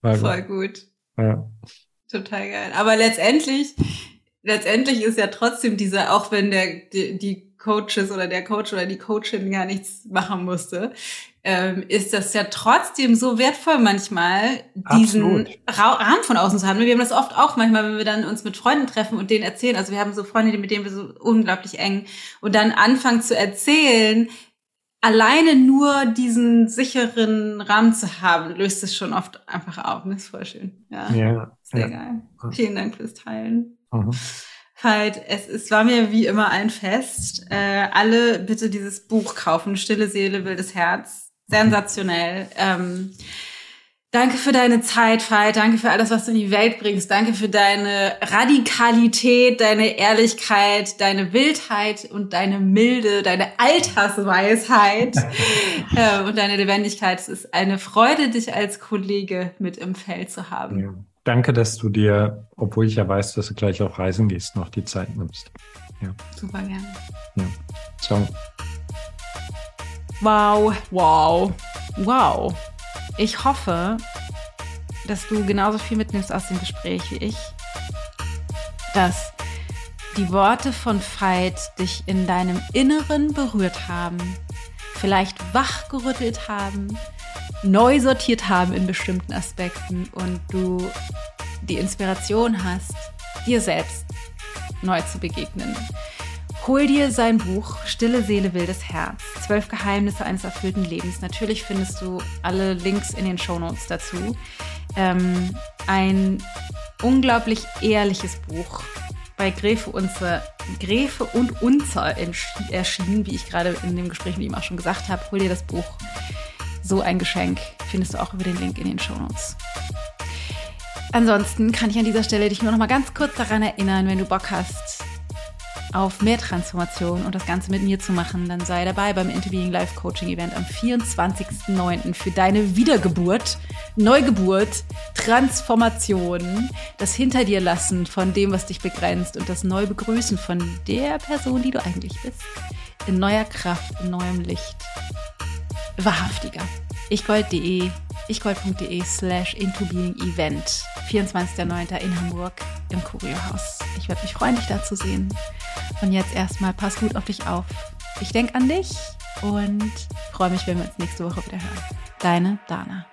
War Voll gut. Ja. Total geil. Aber letztendlich, letztendlich ist ja trotzdem dieser, auch wenn der, die, die Coaches oder der Coach oder die Coachin gar nichts machen musste, ähm, ist das ja trotzdem so wertvoll manchmal, diesen Ra Rahmen von außen zu haben. Wir haben das oft auch manchmal, wenn wir dann uns mit Freunden treffen und denen erzählen. Also wir haben so Freunde, mit denen wir so unglaublich eng und dann anfangen zu erzählen, alleine nur diesen sicheren Rahmen zu haben, löst es schon oft einfach auf. Das ist voll schön. Ja, ja sehr ja. geil. Vielen Dank fürs Teilen. Mhm. Halt, es, es war mir wie immer ein Fest. Äh, alle bitte dieses Buch kaufen. Stille Seele, wildes Herz. Sensationell. Ähm, Danke für deine Zeit, Veit. Danke für alles, was du in die Welt bringst. Danke für deine Radikalität, deine Ehrlichkeit, deine Wildheit und deine Milde, deine Altersweisheit äh, und deine Lebendigkeit. Es ist eine Freude, dich als Kollege mit im Feld zu haben. Ja. Danke, dass du dir, obwohl ich ja weiß, dass du gleich auf Reisen gehst, noch die Zeit nimmst. Ja. Super gerne. Ja. Ciao. Wow, wow, wow. Ich hoffe, dass du genauso viel mitnimmst aus dem Gespräch wie ich. Dass die Worte von Veit dich in deinem Inneren berührt haben, vielleicht wachgerüttelt haben, neu sortiert haben in bestimmten Aspekten und du die Inspiration hast, dir selbst neu zu begegnen. Hol dir sein Buch Stille Seele, wildes Herz. Zwölf Geheimnisse eines erfüllten Lebens. Natürlich findest du alle Links in den Shownotes dazu. Ähm, ein unglaublich ehrliches Buch bei Gräfe, Unzer, Gräfe und Unzer erschienen, wie ich gerade in dem Gespräch mit ihm auch schon gesagt habe. Hol dir das Buch. So ein Geschenk findest du auch über den Link in den Shownotes. Ansonsten kann ich an dieser Stelle dich nur noch mal ganz kurz daran erinnern, wenn du Bock hast, auf mehr Transformation und das Ganze mit mir zu machen, dann sei dabei beim Interviewing Life Coaching Event am 24.09. für deine Wiedergeburt, Neugeburt, Transformation, das hinter dir lassen von dem, was dich begrenzt und das Neubegrüßen von der Person, die du eigentlich bist. In neuer Kraft, in neuem Licht. Wahrhaftiger. ichgold.de, ichgold.de slash intobeing-event. 24.09. in Hamburg im Kurierhaus. Ich würde mich freuen, dich da zu sehen. Und jetzt erstmal, pass gut auf dich auf. Ich denke an dich und freue mich, wenn wir uns nächste Woche wieder hören. Deine Dana.